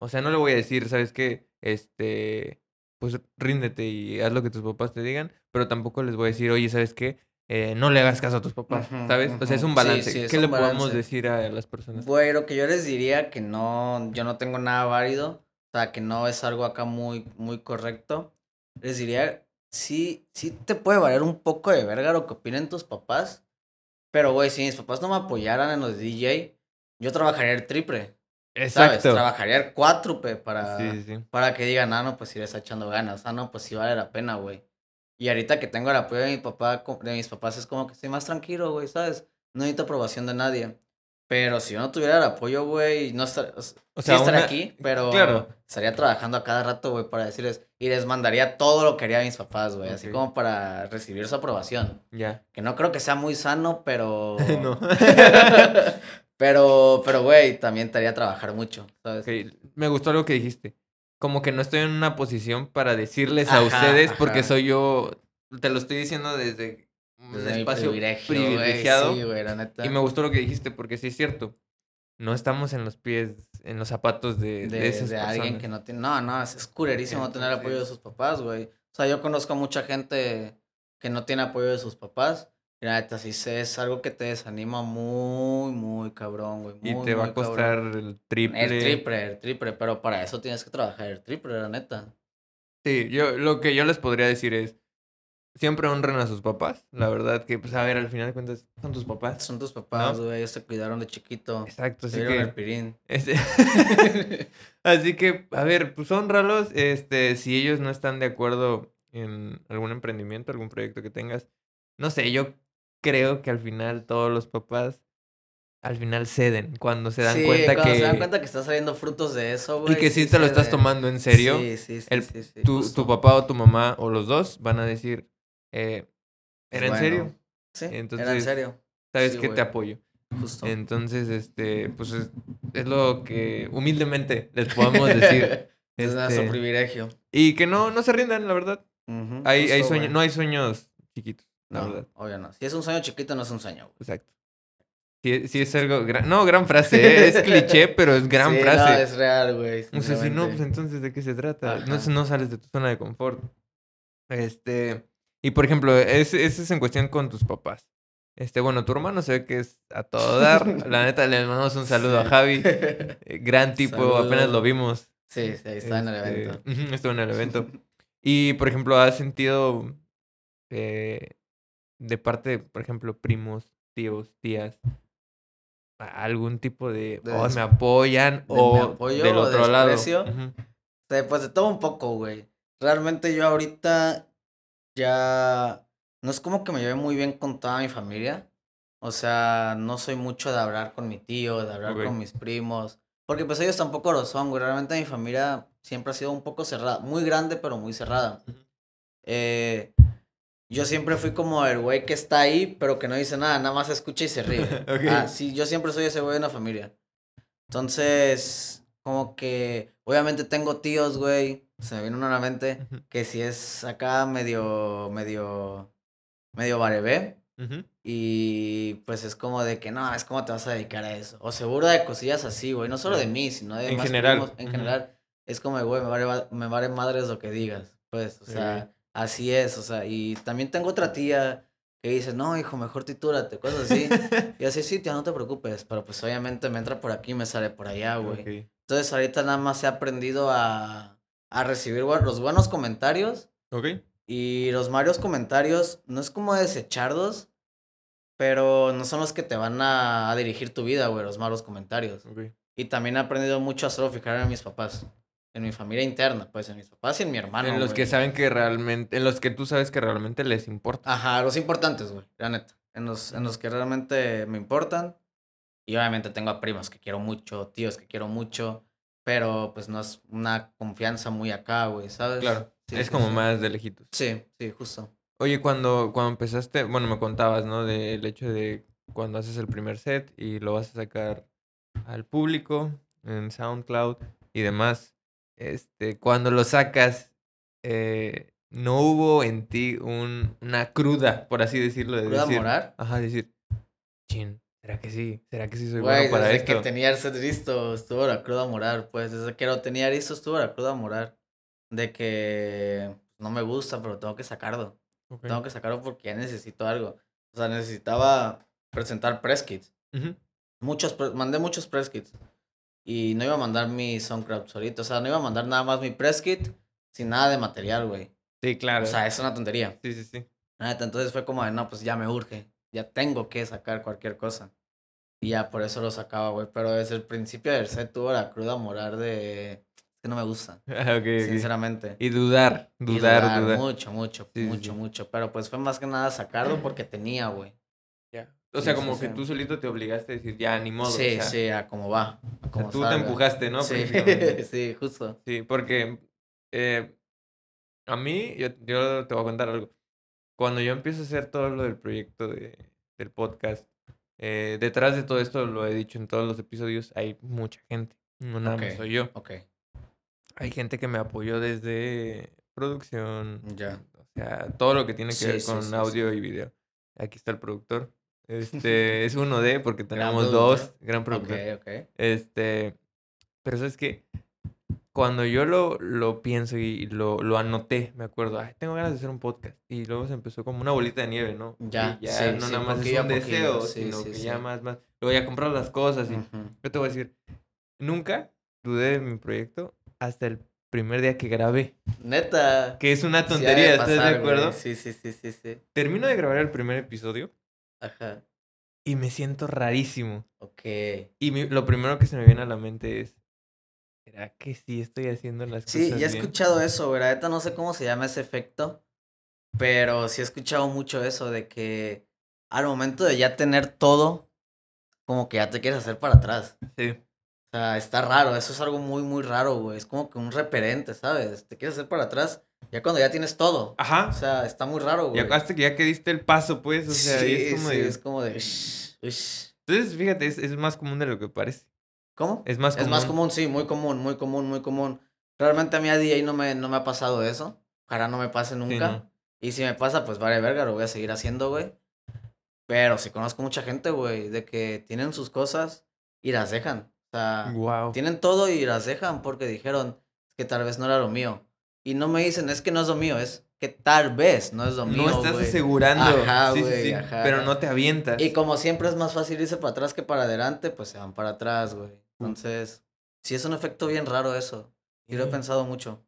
O sea, no le voy a decir, ¿sabes qué? Este, pues ríndete y haz lo que tus papás te digan, pero tampoco les voy a decir, oye, ¿sabes qué? Eh, no le hagas caso a tus papás, ¿sabes? O sea, es un balance. sí, es ¿Qué le podemos decir a las personas? Güey, lo que yo les diría que no, yo no tengo nada válido, o sea, que no es algo acá muy, muy correcto. Les diría, sí, sí te puede valer un poco de verga lo que opinen tus papás, pero güey, si mis papás no me apoyaran en los DJ, yo trabajaría el triple, ¿sabes? Exacto. Trabajaría el cuádruple para, Sí, sí, para que digan, ah, no, pues sí le está echando ganas, ah, no, pues sí vale la pena, güey. Y ahorita que tengo el apoyo de mi papá, de mis papás, es como que estoy más tranquilo, güey, ¿sabes? No necesito aprobación de nadie. Pero si yo no tuviera el apoyo, güey, no estar, o sea, O sí estaría una- aquí, pero claro. estaría trabajando a cada rato, güey, para decirles, y les mandaría todo lo que haría mis papás, güey, así como para recibir su aprobación. Ya. Que no creo que sea muy sano, pero... no. pero, pero, güey, también te haría trabajar mucho, ¿sabes? Me gustó algo que dijiste. Como que no estoy en una posición para decirles a Ajá, ustedes porque soy yo, te lo estoy diciendo desde un mi espacio privilegiado. sí, güey, la neta. y me gustó lo que dijiste porque sí es cierto. No estamos en los pies, en los zapatos de, de de, esas de alguien que no tiene. No, no, es, es culerísimo tener Entonces- apoyo de sus papás, güey. O sea, yo conozco a mucha gente que no tiene apoyo de sus papás. Y la neta, sí sé, es algo que te desanima muy, muy cabrón, güey. Y muy, te va a costar cabrón. el triple. El triple, el triple, pero para eso tienes que trabajar el triple, la neta. Sí, yo lo que yo les podría decir es siempre honren a sus papás. La verdad que, pues, a ver, al final de cuentas, son tus papás. Son tus papás, ¿No? güey, ellos te cuidaron de chiquito. Exacto, Te así el que. pirín. este- así que, a ver, pues honralos. Este, si ellos no están de acuerdo en algún emprendimiento, algún proyecto que tengas, no sé, yo creo que al final todos los papás al final ceden cuando se dan Sí, cuenta cuando que. se dan cuenta que están saliendo frutos de eso, güey. y que sí te lo estás tomando en serio. Sí, sí, sí, el- sí, sí, tu, tu papá o tu mamá o los dos van a decir, eh, ¿era en serio? Sí, era en Entonces, serio. ¿Sabes sí, güey. Te apoyo. Justo. Entonces, este, pues es, es lo que humildemente les podemos decir. es nuestro este, privilegio. y que no, no se rindan, la verdad. Hay, hay güey. no hay sueños chiquitos, la No, verdad. obvio no. Si es un sueño chiquito, no es un sueño, güey. Exacto. Si, si es algo gran, no, gran frase, ¿eh? es cliché, pero es gran Sí, frase. No, es real, güey. O sea, si no, pues entonces, ¿de qué se trata? No, no sales de tu zona de confort. Este, y por ejemplo, ese es en cuestión con tus papás. Este, bueno, tu hermano se ve que es a todo dar. La neta, le mandamos un saludo a Javi. Eh, Gran tipo, apenas lo vimos. Sí, sí, está en el Este, evento. Estuvo en el evento. Y, por ejemplo, ¿has sentido eh, de parte por ejemplo, primos, tíos, tías, algún tipo de, De "Oh, me apoyan de me o apoyo del o otro lado? desprecio? Ujú. Sí, pues de todo un poco, güey. Realmente yo ahorita ya no es como que me lleve muy bien con toda mi familia. O sea, no soy mucho de hablar con mi tío, de hablar con mis primos. Porque pues ellos tampoco lo son, güey. Realmente mi familia siempre ha sido un poco cerrada. Muy grande, pero muy cerrada. Eh, yo siempre fui como el güey que está ahí, pero que no dice nada, nada más escucha y se ríe. Ok. Ah, sí, yo siempre soy ese güey en la familia. Entonces, como que, obviamente tengo tíos, güey, se me vino uno a la mente, Ujú. que si es acá medio, medio, medio barebé, Ujú. y pues es como de que, no, es como te vas a dedicar a eso. O seguro de cosillas así, güey, no solo de mí, sino de En más general. primos, En Ujú. general, es como, güey, me vale, va- me vale madres lo que digas, pues, o sea, así es, o sea, y también tengo otra tía que dice, no, hijo, mejor titúrate, cosas así. Y así, sí, tía, no te preocupes. Pero pues obviamente me entra por aquí y me sale por allá, güey. Ok. Entonces ahorita nada más he aprendido a, a recibir los buenos comentarios. Ok. Y los malos comentarios no es como desecharlos, pero no son los que te van a, a dirigir tu vida, güey, los malos comentarios. Ok. Y también he aprendido mucho a solo fijarme en mis papás. En mi familia interna, pues, en mis papás y en mi hermano. en los güey. que saben que realmente, en los que tú sabes que realmente les importa. Ajá, los importantes, güey, la neta. En los, en los que realmente me importan. Y obviamente tengo a primos que quiero mucho, tíos que quiero mucho. Pero pues no es una confianza muy acá, güey, ¿sabes? Claro. Sí, es como más de lejitos. Sí, sí, justo. Oye, cuando, cuando empezaste, bueno, me contabas, ¿no? Del hecho de cuando haces el primer set y lo vas a sacar al público en SoundCloud y demás. Este, cuando lo sacas, eh, no hubo en ti un, una cruda, por así decirlo, de ¿Cruda decir, moral? Ajá, decir, chin, ¿será que sí? ¿Será que sí soy Güey, bueno para desde esto? que tenía el set listo, estuvo la cruda moral, pues. Desde que lo tenía listo, estuvo la cruda moral. De que no me gusta, pero tengo que sacarlo. Tengo que sacarlo porque ya necesito algo. O sea, necesitaba presentar press kits. Muchos, pre- mandé muchos press kits. Y no iba a mandar mi SoundCloud solito. O sea, no iba a mandar nada más mi press kit sin nada de material, güey. Sí, claro. O sea, es una tontería. sí, sí, sí. Entonces fue como de, no, pues ya me urge. Ya tengo que sacar cualquier cosa. Y ya por eso lo sacaba, güey. Pero desde el principio del set tuvo la cruda moral de... Que no me gusta, Ah, ok, ok. sinceramente. Y dudar, Y dudar, dudar. Mucho, mucho, Sí, mucho, sí. mucho. Pero pues fue más que nada sacarlo porque tenía, güey. Ya. O sea, Sí, como que tú solito te obligaste a decir, ya, ni modo. Sí, o sea, sí, a como va. A o sea, como tú te salga. empujaste, ¿no? Sí, sí, justo. Sí, porque eh, a mí, yo, yo te voy a contar algo. Cuando yo empiezo a hacer todo lo del proyecto de, del podcast, eh, detrás de todo esto, lo he dicho en todos los episodios, hay mucha gente. No nada más soy yo. Ok, Hay gente que me apoyó desde producción, ya. o sea, todo lo que tiene que Sí, ver sí, con sí, audio y video. Aquí está el productor. Este es uno de, porque tenemos dos, gran productor. Este, pero sabes que cuando yo lo, lo pienso y lo, lo anoté, me acuerdo, "Ay, tengo ganas de hacer un podcast. Y luego se empezó como una bolita de nieve, ¿no? Ya, Y ya sí, no sí, nada más es un deseo, sí, sino que ya más, más. Luego ya comprar las cosas y Ujú. yo te voy a decir, nunca dudé de mi proyecto hasta el primer día que grabé. Neta. Que es una de tontería, ¿estás de acuerdo? güey. Sí, sí, sí, sí, sí. Termino de grabar el primer episodio Ajá. y me siento rarísimo. Ok. Y mi- lo primero que se me viene a la mente es, ¿será que sí estoy haciendo las Sí, cosas ya he bien? escuchado eso, güey. Neta no sé cómo se llama ese efecto. Pero sí he escuchado mucho eso de que al momento de ya tener todo, como que ya te quieres hacer para atrás. Sí. O sea, está raro. Eso es algo muy, muy raro, güey. Es como que un referente, ¿sabes? Te quieres hacer para atrás ya cuando ya tienes todo. Ajá. O sea, está muy raro, Y güey. hasta que ya que diste el paso, pues, o sea, sí, es como sí, de... es como de... Entonces, fíjate, es, es más común de lo que parece. ¿Cómo? Es más Es común. más común, sí, muy común, muy común, muy común. Realmente a mí a DJ no me, no me ha pasado eso. Ojalá no me pase nunca. no. Y si me pasa, pues vale verga, lo voy a seguir haciendo, güey. Pero sí conozco mucha gente, güey, de que tienen sus cosas y las dejan. O sea, Wow. tienen todo y las dejan porque dijeron que tal vez no era lo mío. Y no me dicen, es que no es lo mío, es que tal vez no es lo mío, No estás asegurando. Ajá, sí, sí, güey, sí, ajá. Pero no te avientas. Y como siempre es más fácil irse para atrás que para adelante, pues se van para atrás, güey. Entonces, sí es un efecto bien raro eso. Y lo he pensado mucho.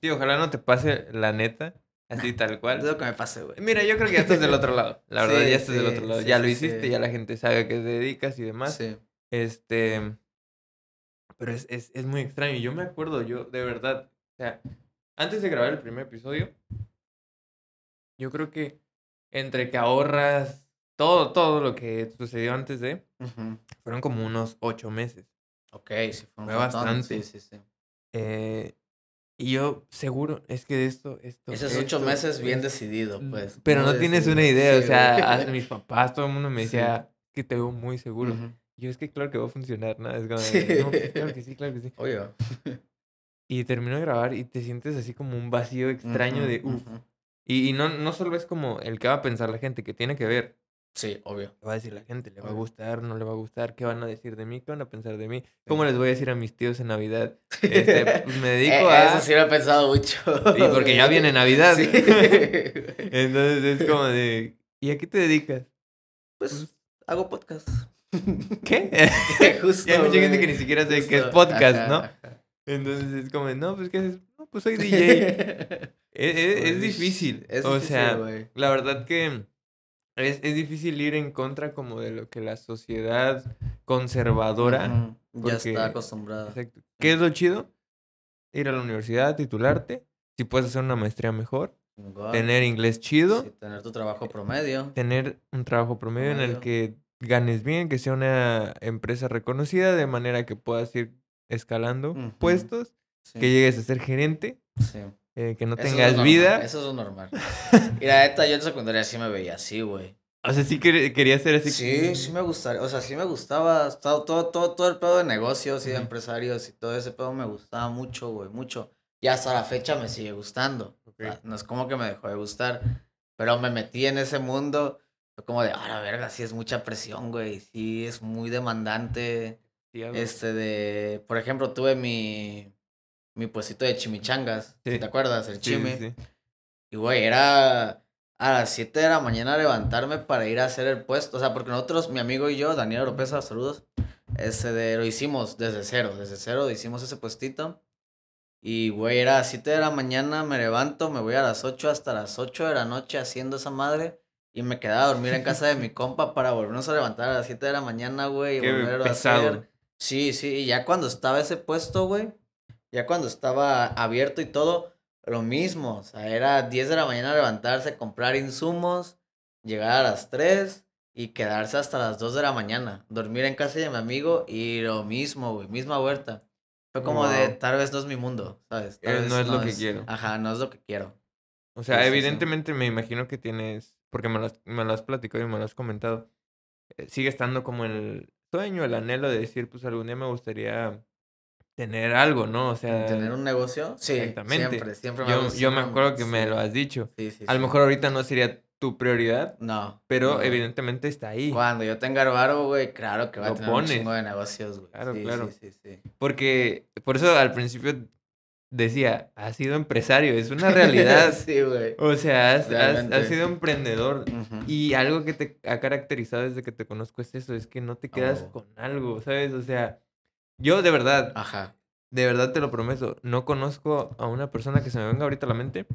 Sí, ojalá no te pase la neta, así tal cual. lo que me pase, güey. Mira, yo creo que ya estás del otro lado. La verdad, Sí, ya estás del otro lado. sí, ya lo hiciste, ya la gente sabe a qué te dedicas y demás. Sí. Este. Pero es, es, es muy extraño. Yo me acuerdo, yo, de verdad. O sea, antes de grabar el primer episodio, yo creo que entre que ahorras todo, todo lo que sucedió antes de, fueron como unos ocho meses. Ok, sí, fue un Fue montón. bastante. Sí, sí, sí. Eh, y yo seguro, es que de esto, esto. Esos ocho esto, meses bien decidido, pues. Pero no muy tienes decidido. una idea, o Sí, sea, güey. a mis papás, todo el mundo me Sí. decía que te veo muy seguro. Ujú. Y Yo es que claro que va a funcionar, ¿no? Es como, Sí. no, pues, claro que sí, claro que sí. Oye. Y termino de grabar y te sientes así como un vacío extraño Ujú, de, uff. ujú. Y, y no, no solo es como el que va a pensar la gente, que tiene que ver. Sí, obvio. ¿Qué va a decir la gente? ¿Le va a gustar? ¿No le va a gustar? ¿Qué van a decir de mí? ¿Qué van a pensar de mí? ¿Cómo les voy a decir a mis tíos en Navidad? Este, pues me dedico Eh, a... Eso sí lo he pensado mucho. Y porque ya viene Navidad. Sí. Entonces es como de, ¿y a qué te dedicas? Pues hago podcast. ¿Qué? Justo. Y hay mucha gente que ni siquiera sabe qué es podcast, Ajá, ¿no? ajá. Entonces es como, de, no, pues ¿qué haces? No, pues soy DJ. Es, es- es difícil. es o difícil, sea, güey. la verdad que es, es difícil ir en contra como de lo que la sociedad conservadora. Ya porque- está acostumbrada. Exacto. ¿Qué es lo chido? Ir a la universidad, titularte. Si puedes hacer una maestría mejor. Tener inglés chido. Sí, tener tu trabajo promedio. Tener un trabajo promedio en el que ganes bien, que sea una empresa reconocida, de manera que puedas ir escalando puestos, Sí. que llegues a ser gerente, sí. Eh, que no Eso es tengas normal, vida. Eso es lo normal. Y la neta, yo en secundaria sí me veía así, güey. O sea, sí que- quería ser así. Sí, sí me gustaría, o sea, sí me gustaba, todo, todo, todo, todo el pedo de negocios y de empresarios y todo ese pedo me gustaba mucho, güey, mucho. Y hasta la fecha me sigue gustando. O Ok. sea, no es como que me dejó de gustar, pero me metí en ese mundo, fue como de, ah, la verga, sí es mucha presión, güey, sí es muy demandante. Sí, Este de, por ejemplo, tuve mi, mi puestito de chimichangas, Sí. ¿te acuerdas? El sí, sí. Y, güey, era a las 7 de la mañana levantarme para ir a hacer el puesto. O sea, porque nosotros, mi amigo y yo, Daniel Oropesa, saludos, ese de, lo hicimos desde cero. Desde cero hicimos ese puestito. Y, güey, era a las 7 de la mañana, me levanto, me voy a las 8 hasta las 8 de la noche haciendo esa madre. Y me quedaba a dormir en casa de mi compa para volvernos a levantar a las 7 de la mañana, güey. Y Qué volver a hacer. Sí, sí, y ya cuando estaba ese puesto, güey, ya cuando estaba abierto y todo, lo mismo, o sea, era 10 de la mañana levantarse, comprar insumos, llegar a las 3 y quedarse hasta las 2 de la mañana, dormir en casa de mi amigo y lo mismo, güey, misma huerta. Fue como de, tal vez no es mi mundo, ¿sabes? Tal Eh, vez no es lo que quiero. Ajá, no es lo que quiero. O sea, sí. evidentemente me imagino que tienes, porque me lo, has, me lo has platicado y me lo has comentado, eh, sigue estando como el sueño, el anhelo de decir, pues algún día me gustaría tener algo, ¿no? O sea, ¿Tener un negocio? Sí, exactamente. siempre, siempre me yo, yo me acuerdo que me lo has dicho. Sí, sí, A lo mejor ahorita no sería tu prioridad, No. pero no. evidentemente está ahí. Cuando yo tenga el varo, güey, claro que va a tener pones. un chingo de negocios, güey. Claro, sí, claro. Sí, sí, sí. Porque por eso al principio decía, has sido empresario, es una realidad. sí, güey. O sea, has, has- sido emprendedor. Y algo que te ha caracterizado desde que te conozco es eso, es que no te quedas Oh. con algo, ¿sabes? O sea, yo de verdad, Ajá. de verdad te lo prometo, no conozco a una persona que se me venga ahorita a la mente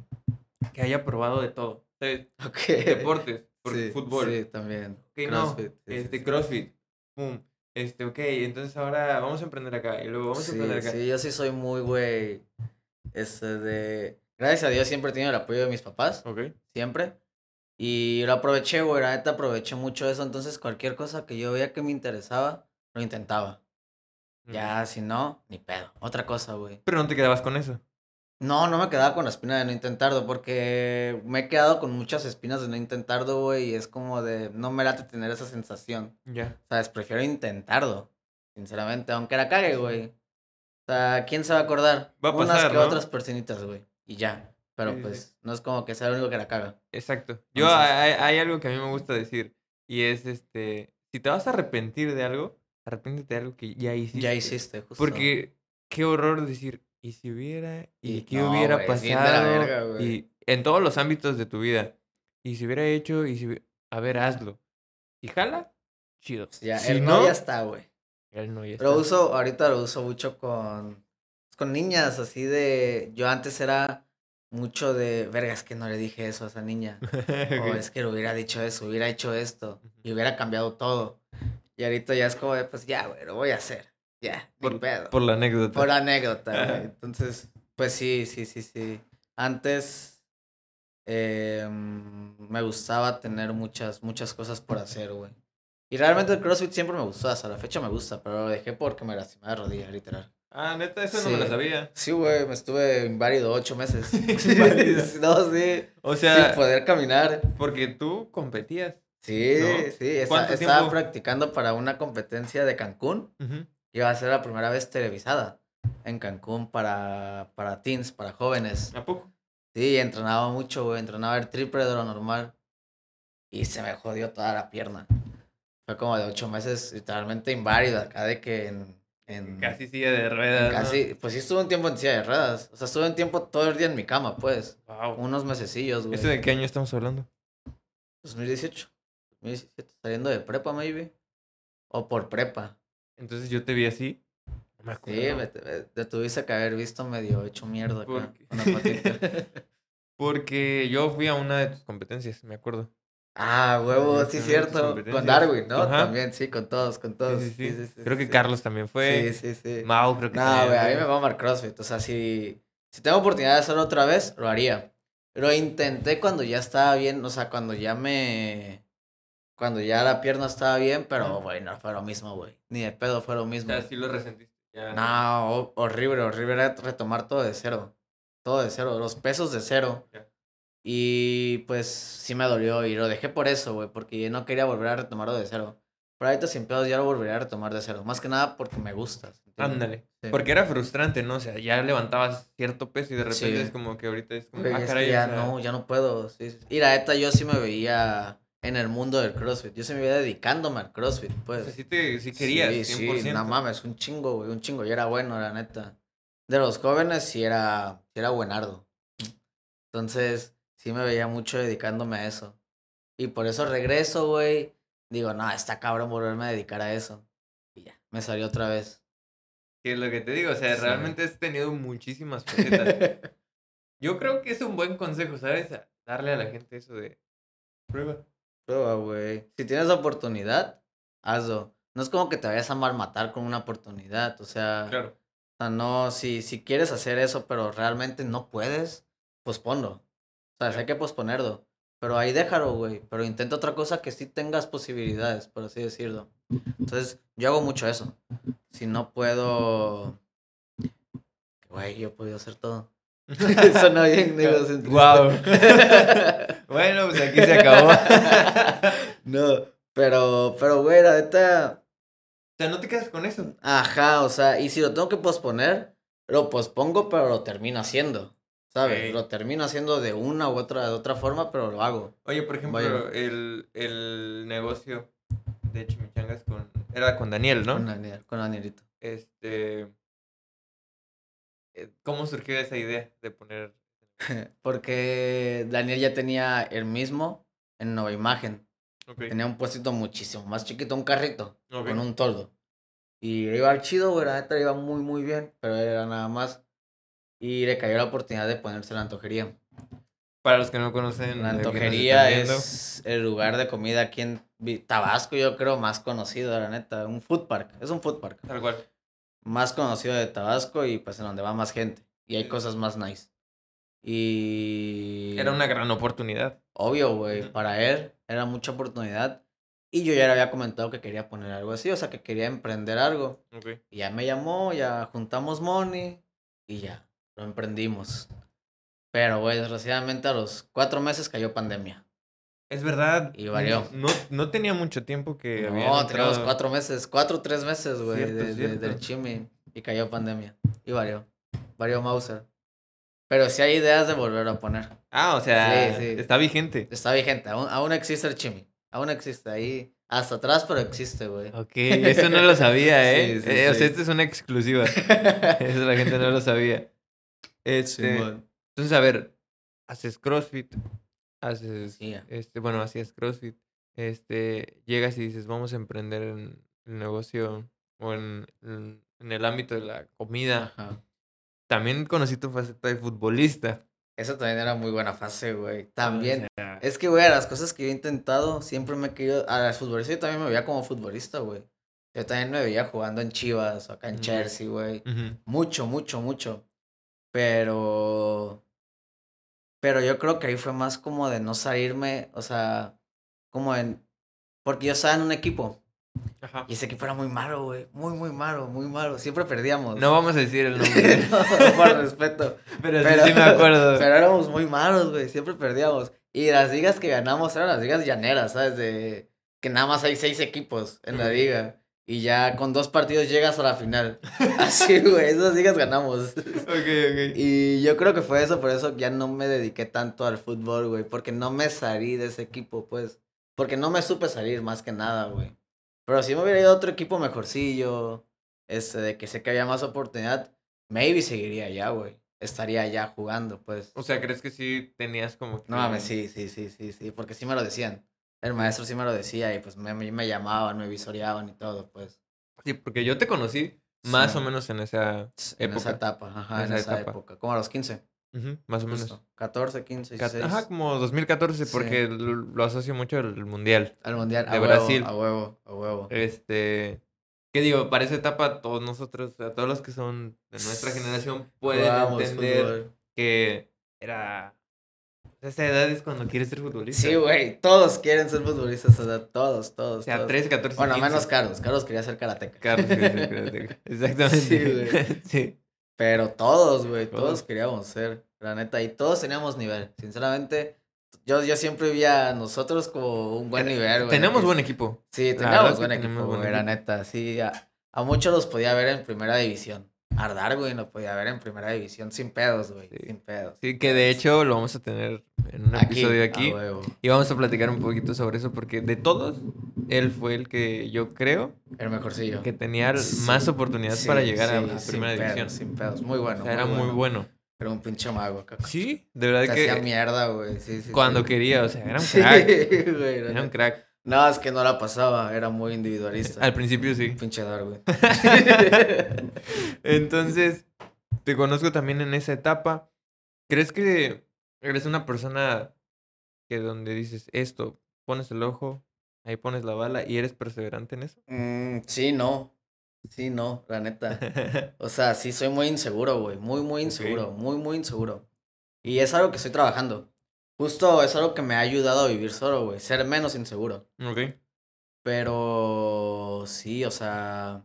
que haya probado de todo. ¿Sabes? Ok. Deportes, por Sí, fútbol. Sí, también. Ok, no, CrossFit, sí, este, sí. CrossFit. Este, ok, entonces ahora vamos a emprender acá y luego vamos a Sí, emprender acá. sí, yo sí soy muy, güey, este de... Gracias a Dios siempre he tenido el apoyo de mis papás, Ok. siempre. Y lo aproveché, güey, la neta aproveché mucho eso. Entonces cualquier cosa que yo veía que me interesaba, lo intentaba. Ya, si no, ni pedo. Otra cosa, güey. Pero no te quedabas con eso. No, no me quedaba con la espina de no intentarlo, porque me he quedado con muchas espinas de no intentarlo, güey, y es como de, no me late tener esa sensación, Ya. ¿sabes? Prefiero intentarlo, sinceramente, aunque la cague, güey. O sea, ¿quién se va a acordar? Va a Unas pasar, que ¿no? otras personitas, güey, y ya. Pero sí, pues, sí. no es como que sea el único que la caga. Exacto. Yo Entonces- hay, hay algo que a mí me gusta decir y es este, si te vas a arrepentir de algo, arrepiéntete de algo que ya hiciste. Ya hiciste, justo. Porque qué horror decir, ¿y si hubiera? ¿Y, Y- qué no, hubiera la pasado? verga, y en todos los ámbitos de tu vida. Y si hubiera hecho, y si A ver, hazlo. ¿Y jala? Chido. Ya, si el no, no ya está, güey. él no ya Lo está. uso, ahorita lo uso mucho con, con niñas, así de, yo antes era mucho de, verga, es que no le dije eso a esa niña, o es que le hubiera dicho eso, hubiera hecho esto, y hubiera cambiado todo. Y ahorita ya es como, de, pues ya, güey, lo voy a hacer, ya, Por, pedo. por la anécdota. Por anécdota, Ajá. güey. Entonces, pues sí, sí, sí, sí. Antes eh, me gustaba tener muchas, muchas cosas por hacer, güey. Y realmente el CrossFit siempre me gustó, hasta la fecha me gusta, pero lo dejé porque me lastimé la rodilla, literal. Ah, neta, eso no me lo sabía. Sí, güey, me estuve inválido ocho meses. No, sí. O sea, sin poder caminar. porque tú competías. Sí, ¿No? sí. esa- ¿Cuánto estaba practicando para una competencia de Cancún. Ujú. Iba a ser la primera vez televisada en Cancún para, para teens, para jóvenes. ¿A poco? Sí, entrenaba mucho, güey. Entrenaba el triple de lo normal. Y se me jodió toda la pierna. Fue como de ocho meses, literalmente inválido. Acá de que en. en Casi silla de ruedas. Pues sí, estuve un tiempo en silla de ruedas. O sea, estuve un tiempo todo el día en mi cama, pues. Wow. Unos mesecillos, güey. ¿Eso de qué año estamos hablando? 2018. 2017. Saliendo de prepa, maybe. O por prepa. Entonces yo te vi así. No me acuerdo. Sí, me, me- te tuviste que haber visto medio hecho mierda acá. Patita. Porque yo fui a una de tus competencias, me acuerdo. Ah, huevo, sí, a cierto. Con. Darwin, ¿no? Ajá. También, sí, con todos, con todos. Sí, sí, sí. Sí, sí, sí, creo sí, que sí. Carlos también fue. Sí, sí, sí. Mau, creo que No, güey, a mí me va a amar CrossFit. O sea, si, si tengo oportunidad de hacerlo otra vez, lo haría. Lo intenté cuando ya estaba bien, o sea, cuando ya me. Cuando ya la pierna estaba bien, pero, güey, no fue lo mismo, güey. Ni de pedo fue lo O mismo. sea, sí lo resentiste. Ya. No, ho- horrible, horrible era retomar todo de cero. Todo de cero, los pesos de cero. Ya. Y pues sí me dolió y lo dejé por eso, güey, porque no quería volver a retomarlo de cero. Pero ahorita sin pedos ya lo volvería a retomar de cero. Más que nada porque me gusta. Ándale. Sí. Porque era frustrante, ¿no? O sea, ya levantabas cierto peso y de repente Sí. es como que ahorita es como, Güey, ah, es que caray, ya o sea, no, ya no puedo. Sí. Y la neta, yo sí me veía en el mundo del CrossFit. Yo sí me veía dedicándome al CrossFit, o pues. sea, sí, te, sí querías, Sí, 100%. sí, no mames, un chingo, güey, un chingo. Y era bueno, la neta. De los jóvenes sí era, sí era buenardo. Entonces, sí me veía mucho dedicándome a eso. Y por eso regreso, güey. Digo, no, está cabrón volverme a dedicar a eso. Y ya, me salió otra vez. Que es lo que te digo, o sea, Sí. realmente has tenido muchísimas facetas. Yo creo que es un buen consejo, ¿sabes? Darle a la gente eso de prueba. Prueba, güey. Si tienes oportunidad, hazlo. No es como que te vayas a mal matar con una oportunidad. O sea, Claro. O sea, no, si, si quieres hacer eso, pero realmente no puedes, posponlo. O sea, hay que posponerlo. Pero ahí déjalo, güey. Pero intenta otra cosa que sí tengas posibilidades, por así decirlo. Entonces, yo hago mucho eso. Si no puedo. Güey, yo he podido hacer todo. Suena bien, sin- Guau. bueno, pues aquí se acabó. o no, pero, pero, güey, la neta. sea, no te quedas con eso. Ajá, o sea, y si lo tengo que posponer, lo pospongo, pero lo termino haciendo. ¿Sabes? Lo termino haciendo de una u otra, de otra forma, pero lo hago. Oye, por ejemplo, Vaya. el, el negocio de Chimichangas con... Era con Daniel, ¿no? Con Daniel, con Danielito. Este... eh, ¿Cómo surgió esa idea de poner... Porque Daniel ya tenía el mismo en Nueva Imagen. Ok, Tenía un puestito muchísimo más chiquito, un carrito, ok. con un toldo. Y iba chido, güey, la neta iba muy, muy bien, pero era nada más. Y le cayó la oportunidad de ponerse la antojería. Para los que no conocen... La antojería es el lugar de comida aquí en Tabasco, yo creo, más conocido, la neta. Un food park. Es un food park. Tal cual. Más conocido de Tabasco y pues en donde va más gente. Y hay cosas más nice. Y. Era una gran oportunidad. Obvio, güey. Para él era mucha oportunidad. Y yo ya le había comentado que quería poner algo así, o sea, que quería emprender algo. Y ya me llamó, ya juntamos money y ya, lo emprendimos. Pero, güey, desgraciadamente a los cuatro meses cayó pandemia. Es verdad. Y valió. No, no tenía mucho tiempo que había No, teníamos entrado- cuatro meses, cuatro o tres meses, güey, de- de- del chimi. Y cayó pandemia. Y varió. Varió Mauser. Pero sí hay ideas de volverlo a poner. Ah, o sea, Sí, sí. está vigente. Está vigente, aún, aún existe el chimi. Aún existe ahí. Hasta atrás, pero existe, güey. Ok, eso no lo sabía, ¿eh? Sí, sí, Eh, O sea, esta es una exclusiva. Eso la gente no lo sabía. Este, entonces, a ver, haces CrossFit, haces, este, bueno, hacías CrossFit, este, llegas y dices, vamos a emprender en el negocio o en, en- en el ámbito de la comida. Ajá. También conocí tu faceta de futbolista. Eso también era muy buena fase, güey. O También. sea, Es que, güey, a las cosas que yo he intentado, siempre me he querido. A las futbolistas yo también me veía como futbolista, güey. Yo también me veía jugando en Chivas o acá en. Chelsea, güey. Mucho, mucho, mucho. Pero. Pero yo creo que ahí fue más como de no salirme, o sea, como en. Porque yo estaba en un equipo. Ajá. Y ese equipo era muy malo, güey. Muy, muy malo, muy malo. Siempre perdíamos. No vamos a decir el nombre, No, por respeto. pero, sí- Pero, sí me acuerdo. Pero éramos muy malos, güey. Siempre perdíamos. Y las ligas que ganamos eran las ligas llaneras, ¿sabes? De que nada más hay seis equipos en la liga. Y ya con dos partidos llegas a la final. Así, güey. Esas ligas ganamos. Ok, ok. Y yo creo que fue eso, por eso ya no me dediqué tanto al fútbol, güey. Porque no me salí de ese equipo, pues. Porque no me supe salir más que nada, güey. Pero si me hubiera ido a otro equipo mejorcillo, este, de que sé que había más oportunidad, maybe seguiría allá, güey. Estaría allá jugando, pues. O sea, ¿crees que sí tenías como que... No mames, sí, sí, sí, sí, sí, porque sí me lo decían. El maestro sí me lo decía y pues me, me llamaban, me visoreaban y todo, pues. Sí, porque yo te conocí más Sí. o menos en esa En época. esa etapa, ajá, En en esa etapa. época. Como a los 15. Ujú, más o menos. justo. 14, 15, Ca- 16. Ajá, como 2014, Sí. porque lo, lo asocio mucho al mundial. Al mundial. de a huevo, Brasil. A huevo, a huevo. Este. ¿Qué digo? Para esa etapa, todos nosotros, sea, todos los que son de nuestra generación pueden entender fútbol. que era. Esa edad es cuando quieres ser futbolista. Sí, güey. Todos quieren ser futbolistas, o sea, todos, todos. O sea, todos. 13, 14. Bueno, 15. menos Carlos. Carlos quería ser karateca. Carlos, sí, sí, sí, Exactamente. Sí, güey. Sí. Pero todos, güey, Todos. todos queríamos ser, la neta, y todos teníamos nivel. Sinceramente, yo, yo siempre vi a nosotros como un buen nivel, güey. Tenemos buen equipo. Sí, teníamos buen equipo, güey, la neta, sí. A, a muchos los podía ver en primera división. Ardar, güey, lo podía ver en primera división sin pedos, güey, Sí. sin pedos. Sí, que de hecho lo vamos a tener en un Aquí, episodio aquí. Y vamos a platicar un poquito sobre eso porque de todos, él fue el que yo creo El mejorcillo. que tenía Sí, más oportunidades Sí, para llegar a la primera pedos, división. Sin pedos, muy bueno. o sea, era muy bueno. Era un pinche mago, caca. Sí, de verdad Te que hacía mierda, güey, sí, sí. cuando quería, o sea, era un Sí, crack. güey, Era un crack. No, es que no la pasaba, era muy individualista. Al principio sí. Pinche Darwin. Entonces, te conozco también en esa etapa. ¿Crees que eres una persona que donde dices esto, pones el ojo, ahí pones la bala y eres perseverante en eso? Mm, sí, no. Sí, no, la neta. O sea, sí soy muy inseguro, güey. Muy, muy inseguro. Muy, muy inseguro. Y es algo que estoy trabajando. Justo es algo que me ha ayudado a vivir solo, güey. Ser menos inseguro. ok. Pero sí, o sea.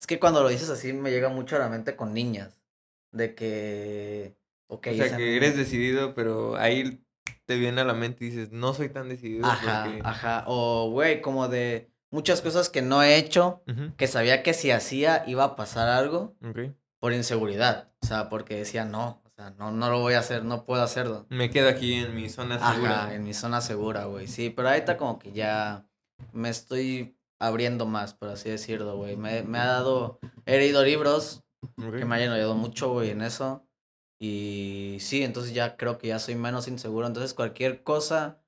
Es que cuando lo dices así me llega mucho a la mente con niñas. De que. Ok, o sea, esa que eres decidido, pero ahí te viene a la mente y dices, no soy tan decidido Ajá, porque... ajá. O, güey, como de muchas cosas que no he hecho. Que sabía que si hacía iba a pasar algo. ok. por inseguridad. O sea, porque decía, no, sea, no, no lo voy a hacer, no puedo hacerlo. Me quedo aquí en mi zona segura. Ajá, en mi zona segura, güey. Sí, pero ahorita como que ya me estoy abriendo más, por así decirlo, güey. Me, me ha dado, he leído libros que me hayan ayudado mucho, güey, en eso. Y sí, entonces ya creo que ya soy menos inseguro. Entonces cualquier cosa,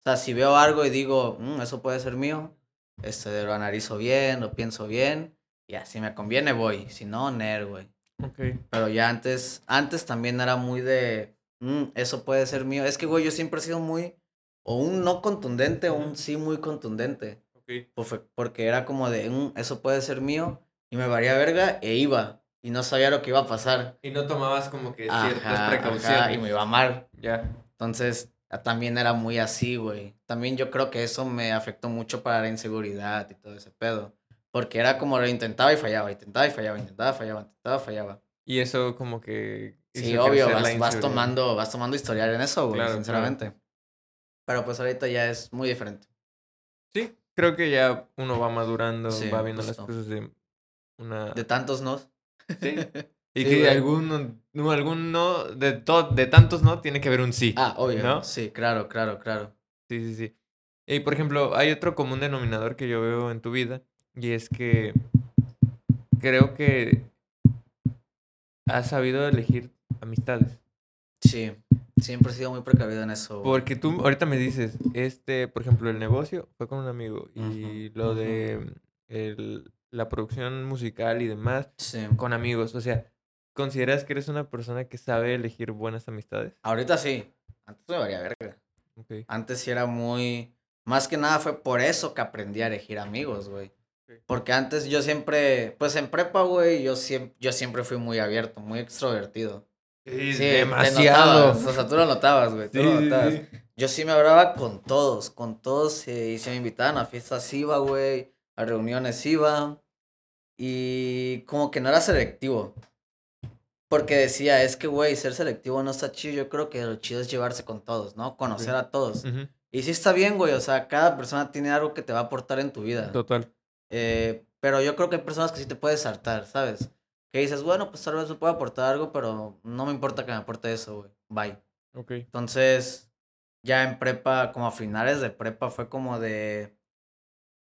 o sea, si veo algo y digo, "Mm, eso puede ser mío, este, lo analizo bien, lo pienso bien. Y así me conviene, voy. Si no, ner, güey. Ok. Pero ya antes, antes también era muy de, "Mm, eso puede ser mío. Es que, güey, yo siempre he sido muy, o un no contundente o un sí muy contundente. Ok. Fue- Porque era como de, "Mm, eso puede ser mío. Y me varía verga e iba. Y no sabía lo que iba a pasar. Y no tomabas como que ciertas Ajá, precauciones. ajá, y me iba mal. Ya. Entonces, también era muy así, güey. También yo creo que eso me afectó mucho para la inseguridad y todo ese pedo. Porque era como lo intentaba y fallaba, intentaba y fallaba, intentaba, fallaba, intentaba, fallaba. Y eso como que... Sí, obvio, vas, vas tomando, vas tomando historial en eso, güey, Claro, sinceramente. Pero pues ahorita ya es muy diferente. Sí, creo que ya uno va madurando, Sí, va viendo las justo. cosas de una... De tantos no. Sí. Y Sí, que alguno, no, algún no, de, to- de tantos no, tiene que haber un sí. Ah, obvio. ¿No? Sí, claro, claro, claro. Sí, sí, sí. Y por ejemplo, hay otro común denominador que yo veo en tu vida y es que creo que has sabido elegir amistades. Sí, siempre he sido muy precavido en eso. Porque tú ahorita me dices, este, por ejemplo, el negocio fue con un amigo y lo de el- la producción musical y demás Sí. con amigos. O sea, ¿consideras que eres una persona que sabe elegir buenas amistades? Ahorita sí. Antes me varía verga. Antes sí era muy... Más que nada fue por eso que aprendí a elegir amigos, güey. Porque antes yo siempre... Pues en prepa, güey, yo siempre, yo siempre fui muy abierto, muy extrovertido. Sí, demasiado. notabas, o sea, tú lo notabas, güey. Tú Sí, lo notabas. sí. Yo sí me hablaba con todos, con todos. eh, y si me invitaban a fiestas iba, güey. A reuniones iba. Y como que no era selectivo. Porque decía, es que, güey, ser selectivo no está chido. Yo creo que lo chido es llevarse con todos, ¿no? Conocer a todos. Ujú, Y sí está bien, güey. O sea, cada persona tiene algo que te va a aportar en tu vida. Total. Eh, pero yo creo que hay personas que sí te puedes saltar, ¿sabes? Que dices, bueno, pues tal vez me pueda aportar algo, pero no me importa que me aporte eso, güey. Bye. Ok. Entonces, ya en prepa, como a finales de prepa, fue como de.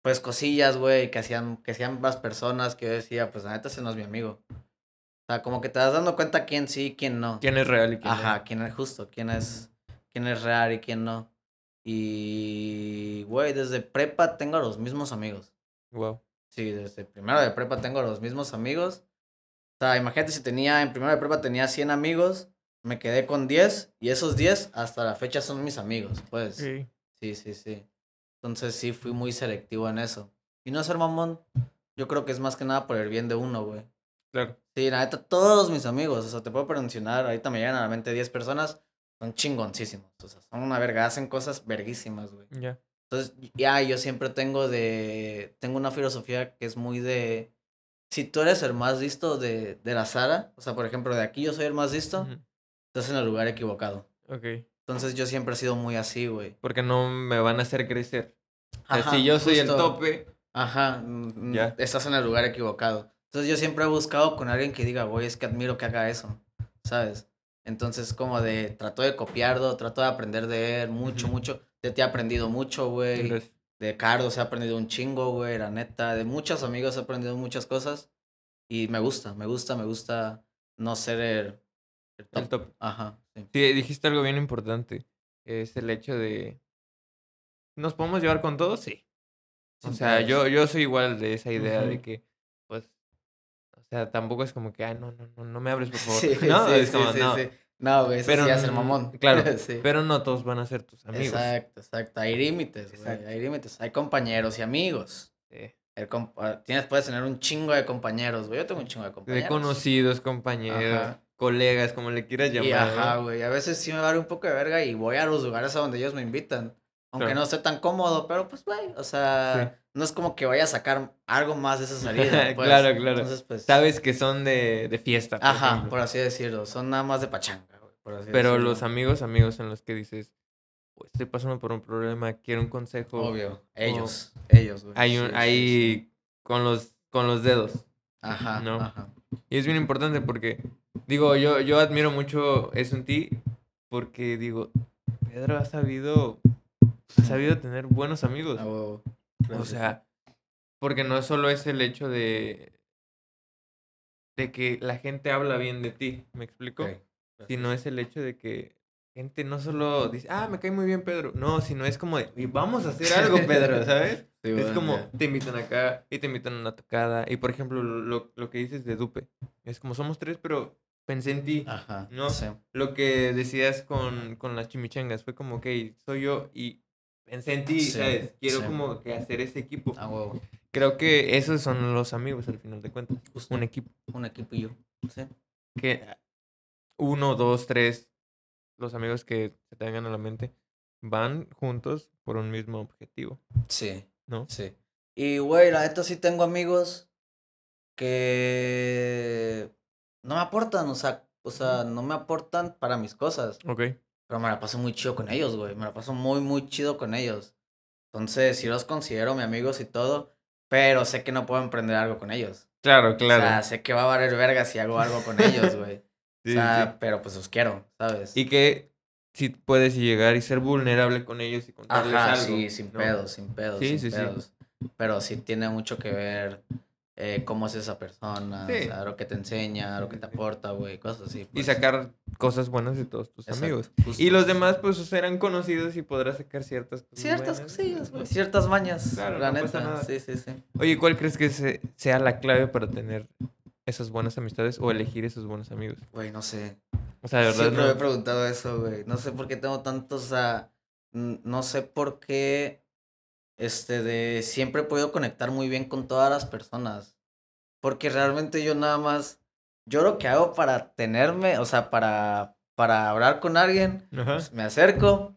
Pues cosillas, güey, que hacían, que hacían más personas que yo decía, pues la neta ese no es mi amigo. O sea, como que te das dando cuenta quién sí y quién no. ¿Quién es real y quién no? Ajá, quién es justo, quién es, quién es real y quién no. Y, güey, desde prepa tengo a los mismos amigos. Wow. Sí, desde primero de prepa tengo los mismos amigos. O sea, imagínate si tenía, en primero de prepa tenía 100 amigos, me quedé con 10 y esos 10 hasta la fecha son mis amigos, pues. Sí. Sí, sí, sí. Entonces sí fui muy selectivo en eso. Y no ser mamón, yo creo que es más que nada por el bien de uno, güey. Claro. Sí, la neta, todos mis amigos, o sea, te puedo mencionar, ahorita me llegan a la mente 10 personas, son chingoncísimos, o sea, son una verga, hacen cosas verguísimas, güey. Ya. Entonces, ya yo siempre tengo de. Tengo una filosofía que es muy de. Si tú eres el más listo de, de la sala, o sea, por ejemplo, de aquí yo soy el más listo, Ujú, estás en el lugar equivocado. Ok. Entonces, yo siempre he sido muy así, güey. Porque no me van a hacer crecer. Ajá, si yo soy el tope. Ajá, mm, mm, Ya. estás en el lugar equivocado. Entonces, yo siempre he buscado con alguien que diga, güey, es que admiro que haga eso, ¿sabes? Entonces, como de. Trato de copiarlo, trato de aprender de él mucho, mucho. De ti he aprendido mucho, güey. De Carlos he aprendido un chingo, güey, la neta. De muchos amigos he aprendido muchas cosas. Y me gusta, me gusta, me gusta no ser el, el top. el top. Ajá, sí. Sí, dijiste algo bien importante. Es el hecho de. ¿Nos podemos llevar con todos? Sí. O sea, yo, yo soy igual de esa idea de que, sea, tampoco es como que, ay, no, no, no, no me hables, por favor. Sí, no, sí, es como, sí, no. No, güey, eso Pero sí es el mamón. claro, sí. Pero no todos van a ser tus amigos. Exacto, exacto. Hay límites, güey. Exacto. Hay límites. Hay compañeros y amigos. Sí. El compa- Tienes, puedes tener un chingo de compañeros, güey. Yo tengo un chingo de De compañeros. conocidos, compañeros, Ajá. colegas, como le quieras llamar. Y ajá, güey. A veces sí me vale un poco de verga y voy a los lugares a donde ellos me invitan. Aunque Claro. no esté tan cómodo, pero pues, güey. O sea, no es como que vaya a sacar algo más de esa salida. pues. Claro, claro. Entonces, pues. Sabes que son de, de fiesta. por Ajá, ejemplo. por así decirlo. Son nada más de pachanga, güey. por así Pero decirlo. los amigos, amigos en los que dices, "Pues, estoy pasando por un problema, quiero un consejo. Obvio. Ellos. Ellos, güey. Hay un, sí, hay sí. con los, con los dedos. Ajá, ¿no? ajá. Y es bien importante porque, digo, yo, yo admiro mucho eso en ti, porque digo, Pedro ha sabido, ha sabido tener buenos amigos. O sea, porque no solo es el hecho de, de que la gente habla bien de ti, ¿me explico? Sino es el hecho de que gente no solo dice, ah, me cae muy bien Pedro. No, sino es como de, "Y vamos a hacer algo, Pedro, ¿sabes? Sí, es como, te invitan acá y te invitan a una tocada. Y por ejemplo, lo, lo que dices de Dupe, es como somos tres, pero pensé en ti. Ajá. ¿no? Sí. Lo que decías con, con las chimichangas fue como, ok, soy yo y pensé en ti, Sí, ¿sabes? Quiero sí. como que hacer ese equipo. A huevo. Creo que esos son los amigos al final de cuentas. Un equipo. Un equipo y yo. Sí. Que uno, dos, tres, los amigos que se te vengan a la mente, van juntos por un mismo objetivo, Sí. ¿no? Sí. Y, güey, la neta sí tengo amigos que no me aportan, o sea, o sea, no me aportan para mis cosas. Ok. Pero me la paso muy chido con ellos, güey. Me la paso muy, muy chido con ellos. Entonces, sí los considero mis amigos y todo, pero sé que no puedo emprender algo con ellos. Claro, claro. O sea, sé que va a valer verga si hago algo con ellos, güey. Sí, o sea, sí. pero pues los quiero, ¿sabes? Y que sí puedes llegar y ser vulnerable con ellos y contarles Ajá, algo. sí, sin ¿no? pedos, sin pedos, Sí, sin sí, sí. pedos. Pero sí tiene mucho que ver eh, cómo es esa persona, Sí. o sea, lo que te enseña, lo que te aporta, güey, cosas así. Y pues. sacar cosas buenas de todos tus Exacto, amigos. justo. Y los demás, pues, serán conocidos y podrás sacar ciertas cosas. Ciertas buenas. cosillas, güey, ciertas mañas, Claro, la no neta. pasa nada. Sí, sí, sí. Oye, ¿cuál crees que se- sea la clave para tener esas buenas amistades o elegir esos buenos amigos? Güey, no sé. O sea, de verdad, Siempre me he preguntado eso, güey. No sé por qué tengo tantos, o sea, no sé por qué, este, de, siempre he podido conectar muy bien con todas las personas. Porque realmente yo nada más, yo lo que hago para tenerme, o sea, para, para hablar con alguien, pues, me acerco,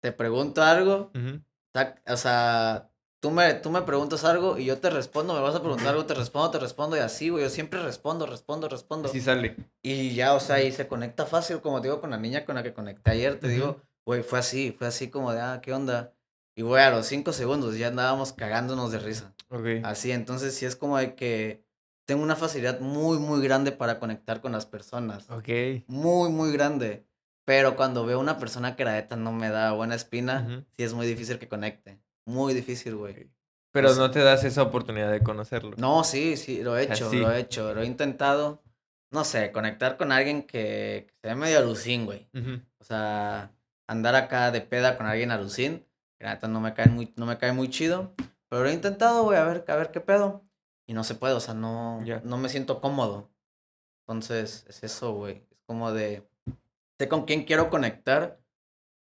te pregunto algo, Ujú. tac, o sea, tú me, tú me preguntas algo y yo te respondo, me vas a preguntar algo, te respondo, te respondo y así, güey. Yo siempre respondo, respondo, respondo. Así sale. Y ya, o sea, y se conecta fácil, como te digo, con la niña con la que conecté ayer, te Ujú. digo, güey, fue así, fue así como de, ah, ¿qué onda? Y güey, a los cinco segundos ya andábamos cagándonos de risa. Ok. Así, entonces sí es como de que tengo una facilidad muy, muy grande para conectar con las personas. Ok. Muy, muy grande. Pero cuando veo una persona que la neta no me da buena espina, Ujú. sí es muy difícil que conecte. Muy difícil, güey. Pero Pues- no te das esa oportunidad de conocerlo. No, sí, sí, lo he hecho, sí. lo he hecho, lo he intentado. No sé, conectar con alguien que, que se ve medio alucín, güey. Ujú. O sea, andar acá de peda con alguien alucín, la neta no me cae muy, no me cae muy chido. Pero lo he intentado, güey, a ver, a ver qué pedo. Y no se puede, o sea, no, no me siento cómodo. Entonces, es eso, güey. Es como de, sé con quién quiero conectar,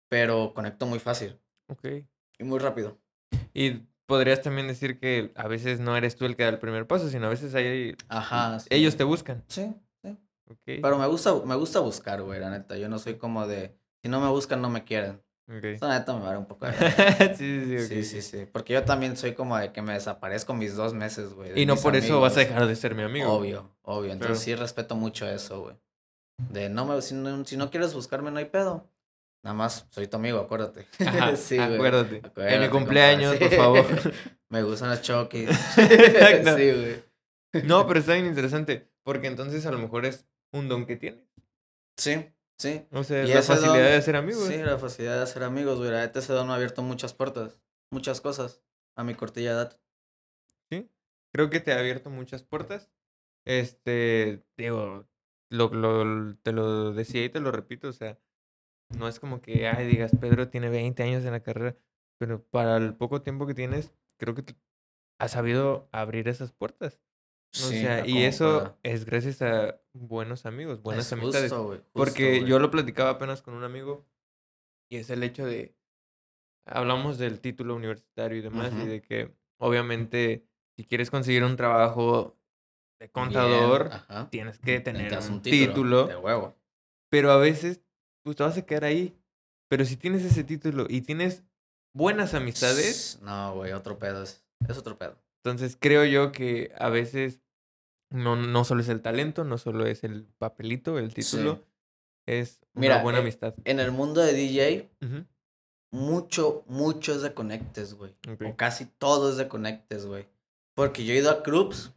pero conecto muy fácil Ok. y muy rápido. Y podrías también decir que a veces no eres tú el que da el primer paso, sino a veces hay... Ajá. sí. ellos te buscan. Sí, sí. Ok. Pero me gusta, me gusta buscar, güey, la neta. Yo no soy como de, si no me buscan, no me quieren. Ok. Eso, neta, me vale un poco de sí, sí, sí. Sí, sí, sí. Porque yo también soy como de que me desaparezco mis dos meses, güey. Y no por eso vas a dejar de ser mi amigo. Obvio, obvio. Entonces Claro. sí respeto mucho eso, güey. De no me, si no, si no quieres buscarme, no hay pedo. Nada más soy tu amigo, acuérdate. Ajá, sí, güey. acuérdate. En mi cumpleaños, por favor. Me gustan las chokis. Exacto. sí, güey. No, pero está bien interesante. Porque entonces a lo mejor es un don que tienes. Sí, sí. O sea, Y la facilidad don- de ser amigos. Sí, la facilidad de hacer amigos, güey. La don ha abierto muchas puertas, muchas cosas a mi cortilla de edad. Creo que te ha abierto muchas puertas. Este, digo, lo, lo- te lo decía y te lo repito, o sea, no es como que, ay, digas, Pedro tiene 20 años en la carrera, pero para el poco tiempo que tienes, creo que has sabido abrir esas puertas. O Sí, sea, y eso pueda. es gracias a buenos amigos, buenas Es amistades. justo, güey, justo, Porque yo lo platicaba apenas con un amigo y es el hecho de, hablamos del título universitario y demás y de que obviamente si quieres conseguir un trabajo de contador, tienes que tener Necesitas un título, De huevo. pero a veces pues te vas a quedar ahí. Pero si tienes ese título y tienes buenas amistades, No, güey, otro pedo. Es, es otro pedo. Entonces creo yo que a veces no, no solo es el talento, no solo es el papelito, el título, es una Mira, buena amistad. En el mundo de DJ, Ujú, mucho, mucho es de conectes, güey. ok. O casi todo es de conectes, güey. Porque yo he ido a clubs,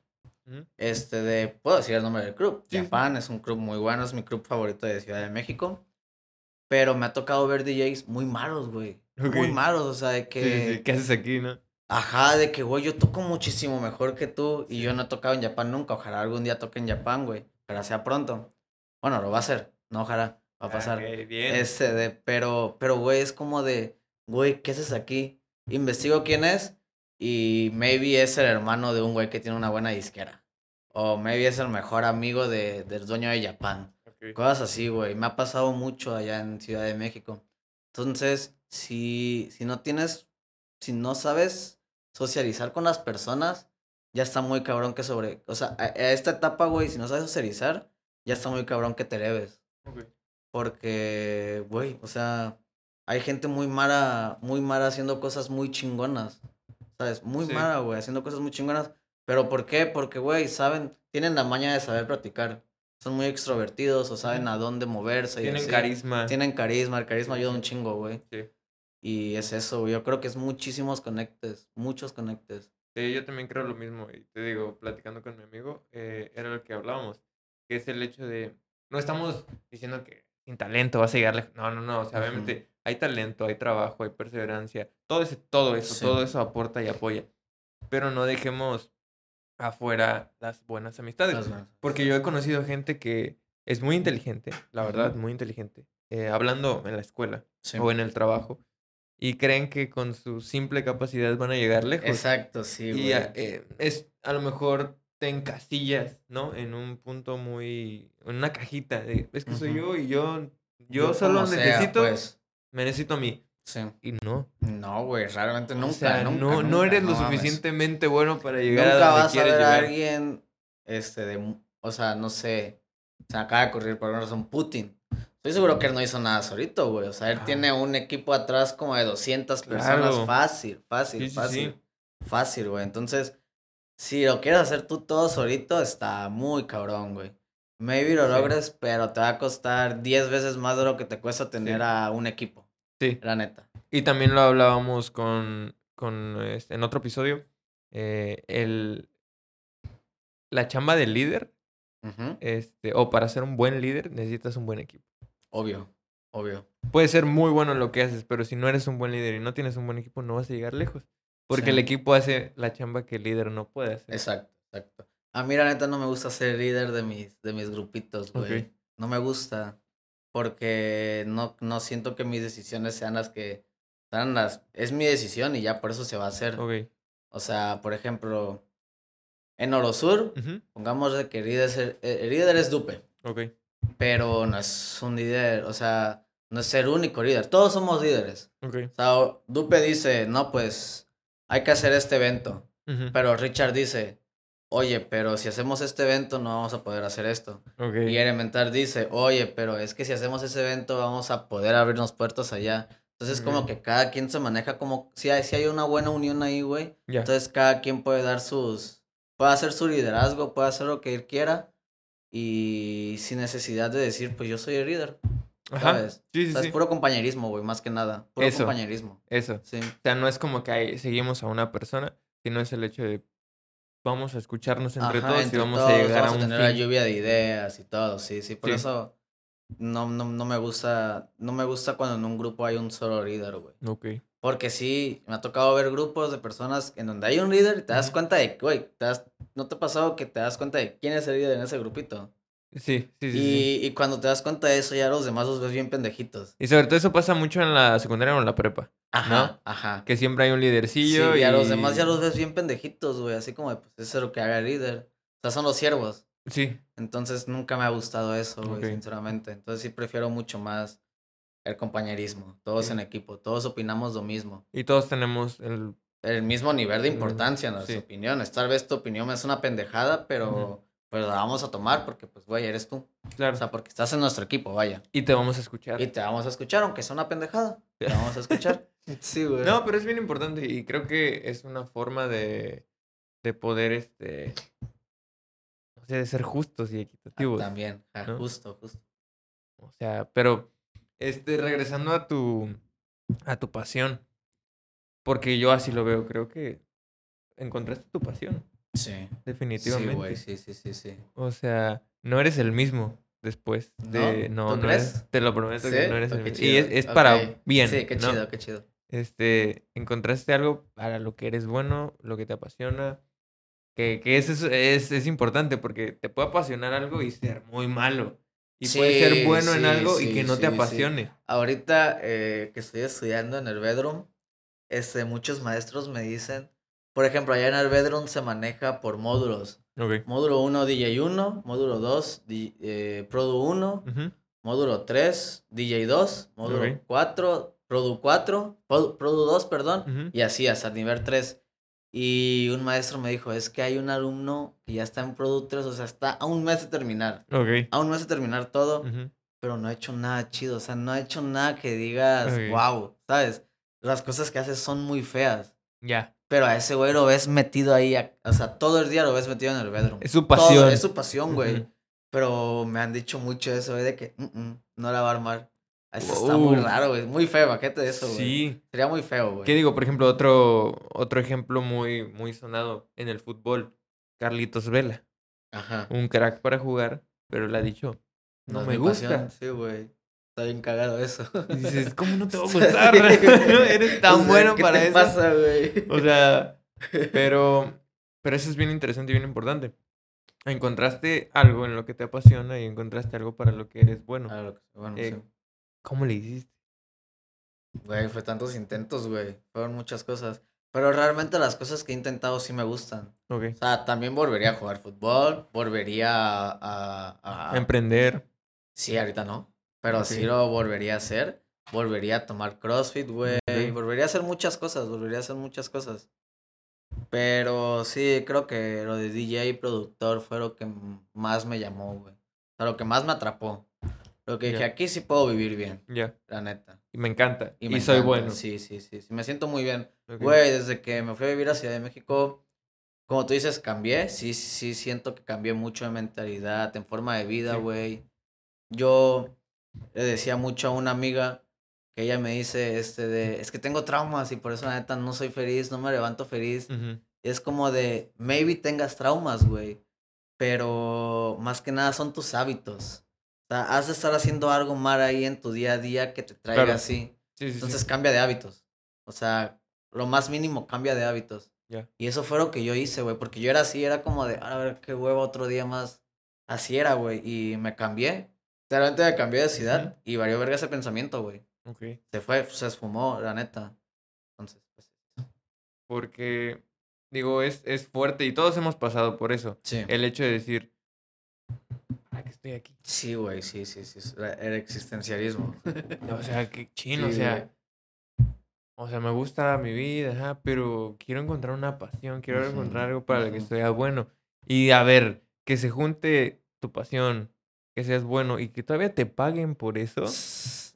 Ujú, este, de, puedo decir el nombre del club. Sí, sí. Japan es un club muy bueno, es mi club favorito de Ciudad de México. Pero me ha tocado ver DJs muy malos, güey. Muy Ok. malos, o sea, de Sí, que... sí, sí, ¿Qué haces aquí, no? Ajá, de que, güey, yo toco muchísimo mejor que tú y yo no he tocado en Japón nunca. Ojalá algún día toque en Japón, güey. Ojalá sea pronto. Bueno, lo va a hacer. No, ojalá. Va a pasar. Ok, bien. Este de, pero, pero, güey, es como de, güey, ¿qué haces aquí? Investigo quién es y maybe es el hermano de un güey que tiene una buena disquera. O maybe es el mejor amigo de, del dueño de Japón. Ok. Cosas así, güey. Me ha pasado mucho allá en Ciudad de México. Entonces, si, si no tienes, si no sabes socializar con las personas, ya está muy cabrón que sobre, o sea, a, a esta etapa, güey, si no sabes socializar, ya está muy cabrón que te leves. Porque, güey, o sea, hay gente muy mala, muy mala haciendo cosas muy chingonas. ¿Sabes? Muy Sí. mala, güey, haciendo cosas muy chingonas. ¿Pero por qué? Porque, güey, saben, tienen la maña de saber platicar. Son muy extrovertidos o saben a dónde moverse. y Tienen así. carisma. Tienen carisma, el carisma ayuda un chingo, güey. Sí. Y es eso. Yo creo que es muchísimos conectes, muchos conectes. Sí, yo también creo lo mismo. Y te digo, platicando con mi amigo, eh, era lo que hablábamos. Que es el hecho de. No estamos diciendo que sin talento vas a llegarle. No, no, no. O sea, Ujú. obviamente hay talento, hay trabajo, hay perseverancia. Todo, ese, todo eso, Sí. todo eso aporta y apoya. Pero no dejemos afuera las buenas amistades. Las buenas. Porque yo he conocido gente que es muy inteligente, la verdad, muy inteligente. eh, hablando en la escuela Sí. o en el trabajo. Y creen que con su simple capacidad van a llegar lejos. Exacto, sí, Y güey. a- eh, es a lo mejor te encasillas, ¿no? En un punto muy. En una cajita. de, es que soy Ujú. yo y yo. Yo, solo como sea, necesito. pues, Me necesito a mí. sí. Y no. No, güey, realmente nunca, o sea, nunca, no, no nunca, eres lo no mames. suficientemente bueno para llegar Nunca a donde vas a ver a alguien, este, de, o sea, no sé, se acaba de ocurrir por una razón Putin. Estoy seguro que él no hizo nada solito, güey. O sea, él Ah. tiene un equipo atrás como de 200 personas. Claro. Fácil, fácil, Sí, fácil. sí. Fácil, güey. Entonces, si lo quieres hacer tú todo solito, está muy cabrón, güey. Maybe lo logres, pero te va a costar 10 veces más de lo que te cuesta tener a un equipo. Sí. La neta. Y también lo hablábamos con, con este, en otro episodio. eh, el, la chamba del líder, este, o para ser un buen líder, necesitas un buen equipo. Obvio, obvio. Puedes ser muy bueno en lo que haces, pero si no eres un buen líder y no tienes un buen equipo, no vas a llegar lejos. Porque Sí. el equipo hace la chamba que el líder no puede hacer. Exacto, exacto. A mí la neta no me gusta ser líder de mis, de mis grupitos, güey. No me gusta. Porque no, no siento que mis decisiones sean las que. Sean las. Es mi decisión y ya por eso se va a hacer. Ok. O sea, por ejemplo, en Orosur, Ujú, pongamos que el líder es, el, el líder es Dupe. Ok. Pero no es un líder, o sea, no es el único líder. Todos somos líderes. Ok. O sea, Dupe dice, no, pues hay que hacer este evento. Ujú, Pero Richard dice, oye, pero si hacemos este evento no vamos a poder hacer esto. ok. Y Elementar dice, oye, pero es que si hacemos ese evento vamos a poder abrirnos puertas allá. Entonces como Ok. que cada quien se maneja como, si hay, si hay una buena unión ahí, güey. Ya. Entonces cada quien puede dar sus, puede hacer su liderazgo, puede hacer lo que él quiera. Y sin necesidad de decir, pues yo soy el líder. Ajá. ¿sabes? Sí, O sea, sí. es puro compañerismo, güey, más que nada. Puro Eso. compañerismo. Eso. Sí. O sea, no es como que seguimos a una persona, sino es el hecho de vamos a escucharnos entre Ajá, todos y vamos todos, a llegar vamos a un tener la fin. lluvia de ideas y todo, sí, sí, por Sí. eso no, no, no me gusta, no me gusta cuando en un grupo hay un solo líder, güey. Ok. Porque sí, me ha tocado ver grupos de personas en donde hay un líder y te das cuenta de, que, güey, ¿no te ha pasado que te das cuenta de quién es el líder en ese grupito? Sí, sí, sí, y, sí. y cuando te das cuenta de eso, ya los demás los ves bien pendejitos. Y sobre todo eso pasa mucho en la secundaria o en la prepa. Ajá, ajá. Que siempre hay un lidercillo y y a los demás ya los ves bien pendejitos, güey, así como, de, pues eso es lo que haga el líder. O sea, son los siervos. Sí, Entonces nunca me ha gustado eso, güey, sinceramente. Entonces sí prefiero mucho más el compañerismo, todos Sí. en equipo, todos opinamos lo mismo. y todos tenemos el... El mismo nivel de Mm, importancia en las sí. opiniones. Tal vez tu opinión es una pendejada, pero Ujú. pues la vamos a tomar porque, pues, güey, eres tú. Claro. O sea, porque estás en nuestro equipo, vaya. y te vamos a escuchar. Y te vamos a escuchar, aunque sea una pendejada. Te vamos a escuchar. sí, güey. No, pero es bien importante y creo que es una forma de, de poder, este... O sea, de ser justos y Ah, equitativos. También, ah, ¿no? justo, justo. O sea, pero, este, regresando a tu, a tu pasión, porque yo así lo veo, creo que encontraste tu pasión, Sí. definitivamente. Sí, güey, sí, sí, sí, sí. O sea, no eres el mismo después de... ¿No? No, ¿Tú no eres- crees? te lo prometo ¿Sí? que no eres Oh, el mismo. Y es, chido. es para Ok. bien, Sí, qué ¿no? chido, qué chido. Este, encontraste algo para lo que eres bueno, lo que te apasiona, que, que eso es, es, es importante porque te puede apasionar algo y ser muy malo. Y puede ser Sí, bueno en sí, algo y sí, que no sí, te sí. apasione. Ahorita eh, que estoy estudiando en el bedroom, este, muchos maestros me dicen, por ejemplo, allá en el bedroom se maneja por módulos. Ok. Módulo 1, DJ 1, módulo 2, di- eh, Produ 1, Ujú. módulo 3, DJ 2, módulo Ok. 4, Produ 4, Produ, Produ 2, perdón, Ujú. y así hasta el nivel 3. Y un maestro me dijo, es que hay un alumno que ya está en Produ 3, o sea, está a un mes de terminar. Ok. A un mes de terminar todo Ujú. pero no ha hecho nada chido, o sea, no ha hecho nada que digas, Ok. wow, ¿sabes? Las cosas que hace son muy feas, Ya. pero a ese güey lo ves metido ahí, o sea, todo el día lo ves metido en el bedroom. Es su Todo, pasión. es su pasión, güey. Ujú. Pero me han dicho mucho eso, güey, de que "Mm, mm, no la va a armar. Eso está muy raro, güey, muy feo, imagínate eso, güey. Sí. Sería muy feo, güey. ¿Qué digo? Por ejemplo, otro, otro ejemplo muy, muy sonado en el fútbol. Carlitos Vela. Ajá. Un crack para jugar, pero él ha dicho, no, es me gusta. pasión, Sí, güey. Está bien cagado eso. Y dices, ¿cómo no te va a gustar? Eres tan O sea, bueno ¿qué para te eso. pasa, güey? O sea, pero, pero eso es bien interesante y bien importante. Encontraste algo en lo que te apasiona y encontraste algo para lo que eres bueno. Claro, que- bueno, Eh, sí. ¿Cómo le hiciste? Güey, fue tantos intentos, güey. Fueron muchas cosas. Pero realmente las cosas que he intentado sí me gustan. Ok. O sea, también volvería a jugar fútbol, volvería a... a- a- Emprender. Sí, ahorita no. Pero sí lo volvería a hacer. Volvería a tomar CrossFit, güey. Volvería a hacer muchas cosas, volvería a hacer muchas cosas. Pero sí, creo que lo de DJ y productor fue lo que más me llamó, güey. O sea, lo que más me atrapó. Lo que dije, aquí sí puedo vivir bien, Ya. la neta. Y me encanta. Y, me soy encanta, bueno. Sí, sí, sí, sí. Me siento muy bien. Güey, desde que me fui a vivir a Ciudad de México, como tú dices, cambié. Sí, sí, siento que cambié mucho de mentalidad, en forma de vida, Sí. güey. Yo le decía mucho a una amiga que ella me dice, este, de, es que tengo traumas y por eso la neta no soy feliz, no me levanto feliz. Y es como de, maybe tengas traumas, güey. Pero más que nada son tus hábitos. Sea, has de estar haciendo algo mal ahí en tu día a día que te traiga Claro. así. Sí, sí, sí. Entonces cambia de hábitos. O sea, lo más mínimo cambia de hábitos. Y eso fue lo que yo hice, güey. Porque yo era así, era como de, a ver, qué huevo otro día más. Así era, güey. Y me cambié. Realmente me cambié de ciudad y varió verga ese pensamiento, güey. Se fue, se esfumó, la neta. Entonces, pues. Porque, digo, es, es fuerte y todos hemos pasado por eso. Sí. El hecho de decir, ¿para qué estoy aquí? Sí, güey, sí, sí, sí. El existencialismo. O sea, qué chino, o sea. güey. O sea, me gusta mi vida, ajá, pero quiero encontrar una pasión, quiero encontrar algo para lo que sea bueno. Y a ver, que se junte tu pasión, que seas bueno y que todavía te paguen por eso,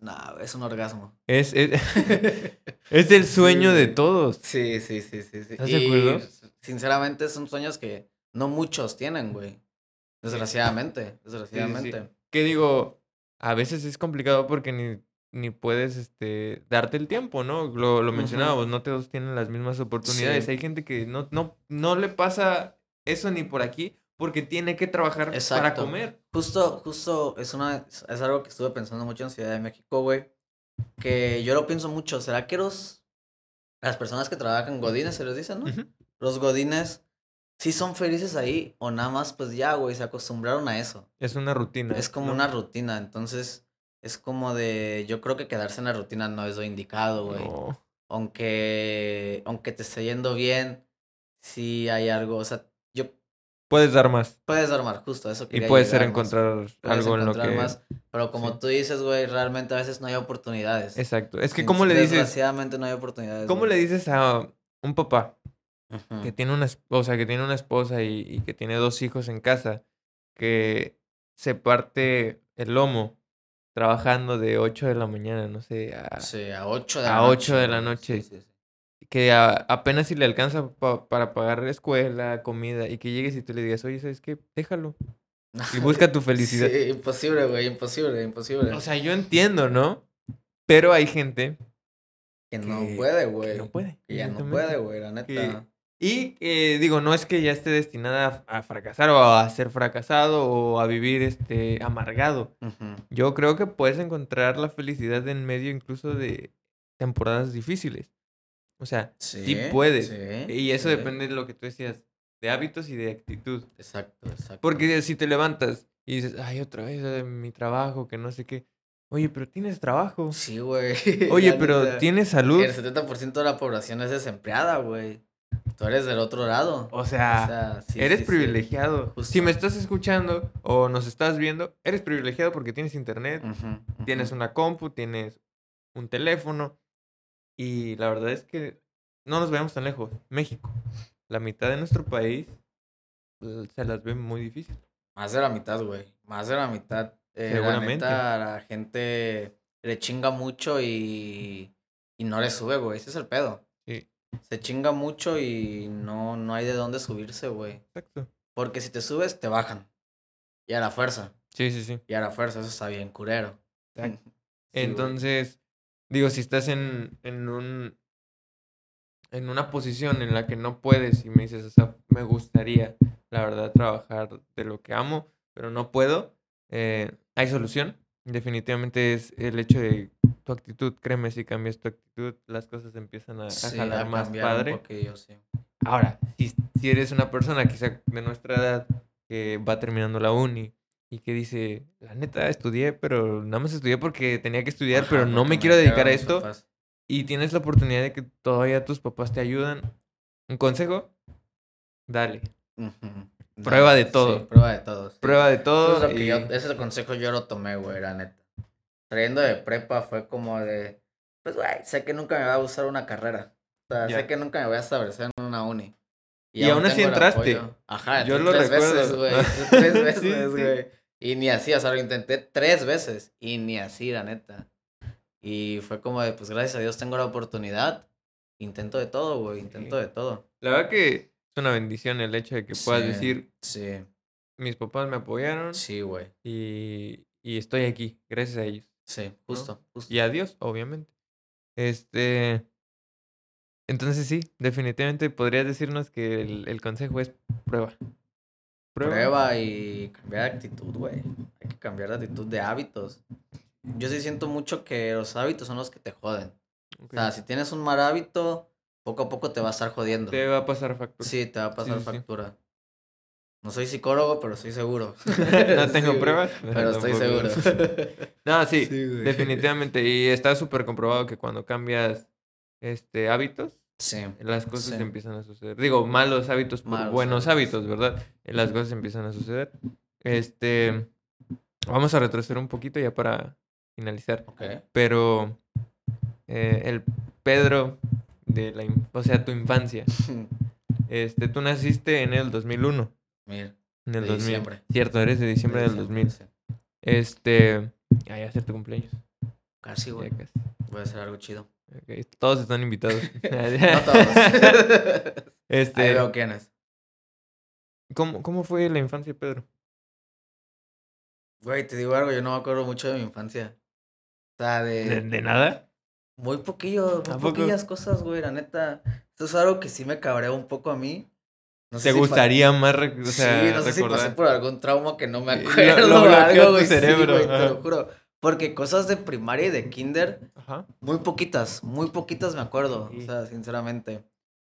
No, es un orgasmo. es, es, es el sueño de todos. Sí, sí, sí, sí. sí. ¿Estás de acuerdo? Sinceramente son sueños que no muchos tienen, güey. Desgraciadamente, Sí, sí, sí. desgraciadamente. Que digo, a veces es complicado porque ni, ni puedes este, darte el tiempo, ¿no? Lo, lo mencionábamos, no todos tienen las mismas oportunidades. Sí. Hay gente que no, no, no le pasa eso ni por aquí porque tiene que trabajar para comer. Justo, justo es una es algo que estuve pensando mucho en Ciudad de México, güey. Que yo lo pienso mucho. ¿Será que los las personas que trabajan godines se les dice, no? Los godines sí son felices ahí o nada más pues ya, güey, se acostumbraron a eso. Es una rutina. Es como ¿no? una rutina, entonces es como de yo creo que quedarse en la rutina no es lo indicado, güey. No. Aunque aunque te esté yendo bien, sí hay algo, o sea, yo Puedes dar más. puedes armar justo eso Y quería puede ser más. encontrar Puedes algo en lo que... más, pero como sí. tú dices, güey, realmente a veces no hay oportunidades. Exacto. Es que ¿cómo le dices? Desgraciadamente no hay oportunidades. ¿Cómo güey. le dices a un papá Que tiene una esposa, que tiene una esposa y, y que tiene dos hijos en casa, que se parte el lomo trabajando de 8 de la mañana, no sé, a- Sí, a 8 de a la noche. ocho de la noche. Sí, sí, sí. que a- apenas si le alcanza pa- para pagar escuela, comida, y que llegues y tú le digas, oye, ¿sabes qué? Déjalo. Y busca tu felicidad. Sí, imposible, güey, imposible, imposible. O sea, yo entiendo, ¿no? Pero hay gente que no que- puede, que güey. no puede. Que ya no puede, güey, la neta. Que- Y eh, digo, no es que ya esté destinada a, a fracasar o a ser fracasado o a vivir este amargado. Yo creo que puedes encontrar la felicidad en medio incluso de temporadas difíciles. O sea, sí, puedes. sí, y eso sí. depende de lo que tú decías, de hábitos y de actitud. Exacto, exacto. Porque si te levantas y dices, ay, otra vez eh, mi trabajo, que no sé qué. Oye, pero tienes trabajo. Sí, güey. Oye, pero neta. tienes salud. El 70% de la población es desempleada, güey. Tú eres del otro lado. O sea, O sea, sí, eres sí, privilegiado. Si me estás escuchando o nos estás viendo, eres privilegiado porque tienes internet, tienes una compu, tienes un teléfono. Y la verdad es que no nos vayamos tan lejos. México, la mitad de nuestro país se las ve muy difícil. Más de la mitad, güey. Más de la mitad. Eh, la Seguramente. neta, la gente le chinga mucho y, y no le sube, güey. Ese es el pedo. Se chinga mucho y no, no hay de dónde subirse, güey. exacto. Porque si te subes, te bajan. Y a la fuerza. Sí, sí, sí. Y a la fuerza, eso está bien, curero. Güey. Entonces, digo, si estás en, en un en una posición en la que no puedes y me dices, o sea, me gustaría, la verdad, trabajar de lo que amo, pero no puedo, eh, hay solución. definitivamente es el hecho de tu actitud. Créeme, si cambias tu actitud, las cosas empiezan a, a Sí, jalar a más un padre. sí. Ahora, si, si eres una persona quizá de nuestra edad que va terminando la uni y que dice, la neta, estudié, pero nada más estudié porque tenía que estudiar, Ajá, pero no me quiero dedicar a esto, papás. y tienes la oportunidad de que todavía tus papás te ayudan. Un consejo, dale. Prueba de Sí, todo. prueba de todo. Prueba de Eso todo. es lo que y- yo- ese consejo yo lo tomé, güey, la neta. Saliendo de prepa fue como de, pues, güey, sé que nunca me va a gustar una carrera. O sea, sé que nunca me voy a establecer en una uni. Y aún así entraste. Ajá, Yo entré lo tres veces, güey. Tres veces, sí. güey. Y ni así, o sea, lo intenté tres veces. Y ni así, la neta. Y fue como de, pues, gracias a Dios tengo la oportunidad. Intento de todo, güey, intento Sí. de todo. La verdad que es una bendición el hecho de que puedas decir, Sí, mis papás me apoyaron sí, güey. y, y estoy aquí, gracias a ellos. Sí, justo, justo. Y a Dios, obviamente. Este. Entonces sí, definitivamente podrías decirnos que el, el consejo es prueba. Prueba y cambiar de actitud, güey. Hay que cambiar de actitud de hábitos. Yo sí siento mucho que los hábitos son los que te joden. O sea, si tienes un mal hábito, poco a poco te va a estar jodiendo. Te va a pasar factura. Sí, te va a pasar sí, sí. No soy psicólogo, pero estoy seguro. no tengo Sí, pruebas. Pero estoy seguro. no, sí, definitivamente. Y está súper comprobado que cuando cambias este hábitos, Sí. las cosas empiezan a suceder. Digo, malos hábitos por Malos buenos hábitos. hábitos, ¿verdad? Las cosas empiezan a suceder. Este, vamos a retroceder un poquito ya para finalizar. Pero eh, el Pedro de la, o sea, tu infancia. Este, tú naciste en el 2001. En el De 2000. diciembre. Cierto, eres de diciembre de del diciembre, 2000. sí. Este, ya ya ser tu cumpleaños. Casi, güey. casi. Voy a hacer algo chido. Ok, Todos están invitados. No todos. Ahí este, veo quién es. ¿cómo, ¿Cómo fue la infancia, de Pedro? Güey, te digo algo, yo no me acuerdo mucho de mi infancia. O sea, de... ¿De, de nada? Muy poquillo, ¿A muy poquillas cosas, güey, la neta. Esto es algo que sí me cabrea un poco a mí. No sé ¿Te si gustaría más o sea, sí, no sé si pasé por algún trauma que no me lo- acuerdo lo o bloqueó algo, tu güey. sí, cerebro, güey, te lo juro. Porque cosas de primaria y de kinder, Ajá. muy poquitas, muy poquitas me acuerdo, Sí. o sea, sinceramente.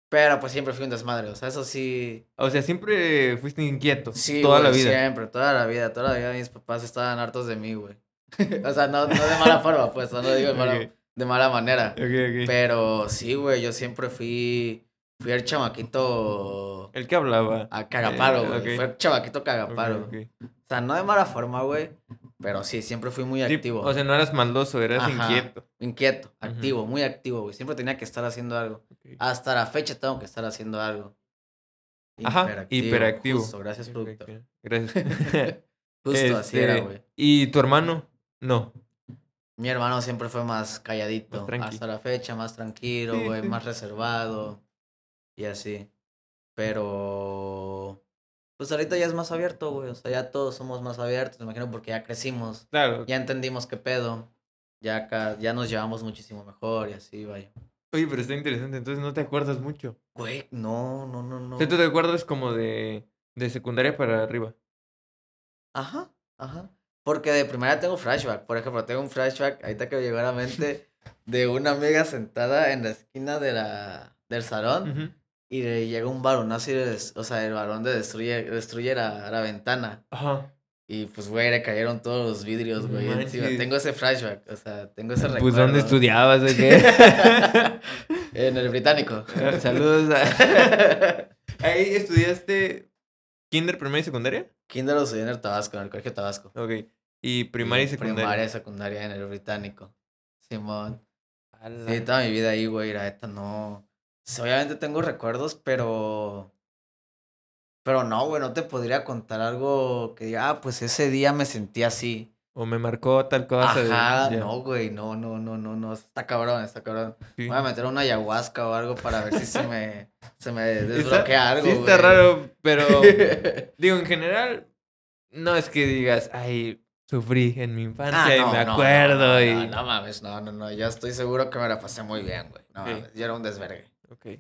Pero pues siempre fui un desmadre, o sea, eso sí. O sea, siempre fuiste inquieto. Sí, toda la vida. Siempre, toda la vida, toda la vida mis papás estaban hartos de mí, güey. o sea, no, no de mala forma, pues, no lo digo de mala, de mala manera. Ok, ok. Pero sí, güey, yo siempre fui, fui el chamaquito El que hablaba. a cagaparo, Eh, güey. Fue el chamaquito cagaparo. O sea, no de mala forma, güey. Pero sí, siempre fui muy Sí, activo. o sea, no eras maldoso, eras Ajá. inquieto. Inquieto, activo, muy activo, güey. Siempre tenía que estar haciendo algo. Hasta la fecha tengo que estar haciendo algo. Ajá, hiperactivo. Justo, gracias, productor. Gracias. Justo así era, Este, güey. ¿Y tu hermano? No. Mi hermano siempre fue más calladito. Más hasta la fecha, más tranquilo, güey, más reservado. Y así. Pero. Pues ahorita ya es más abierto, güey. O sea, ya todos somos más abiertos, me imagino, porque ya crecimos. Claro. Ya entendimos qué pedo. Ya acá, ya nos llevamos muchísimo mejor y así, vaya. Oye, pero está interesante, entonces no te acuerdas mucho. Güey, no, no, no, no. O sea, tú te acuerdas como de, de secundaria para arriba. Ajá, ajá. Porque de primera tengo flashback. Por ejemplo, tengo un flashback, ahorita que me llegó a la mente, de una amiga sentada en la esquina de la, del salón. Ujú. Y le llega un balonazo y des- o sea, el balón de destruye, destruye la, la ventana. Ajá. Y pues, güey, le cayeron todos los vidrios, güey. Encima. Tengo ese flashback, o sea, tengo ese recuerdo. Pues, ¿dónde estudiabas o qué? en el británico. Saludos. a- Ahí estudiaste kinder, primaria y secundaria. Kinder lo estudié en el Tabasco, en el colegio Tabasco. Ok. Y primaria y secundaria. Primaria y secundaria en el británico. Simón. Sí, toda mi vida ahí, güey, la neta no. Sí, obviamente tengo recuerdos, pero. Pero no, güey, no te podría contar algo que diga, ah, pues ese día me sentí así. O me marcó tal cosa. Ajá, ya. no, güey, no, no, no, no, no. Está cabrón, está cabrón. Sí. Voy a meter una ayahuasca o algo para ver si se me, se me desbloquea algo, Sí, está güey. raro, pero. digo, en general, no es que digas, ay, sufrí en mi infancia Ah, y no, me no, acuerdo. no, no, y... no, mames, no, no, no. Yo estoy seguro que me la pasé muy bien, güey. No mames, yo era un desvergue.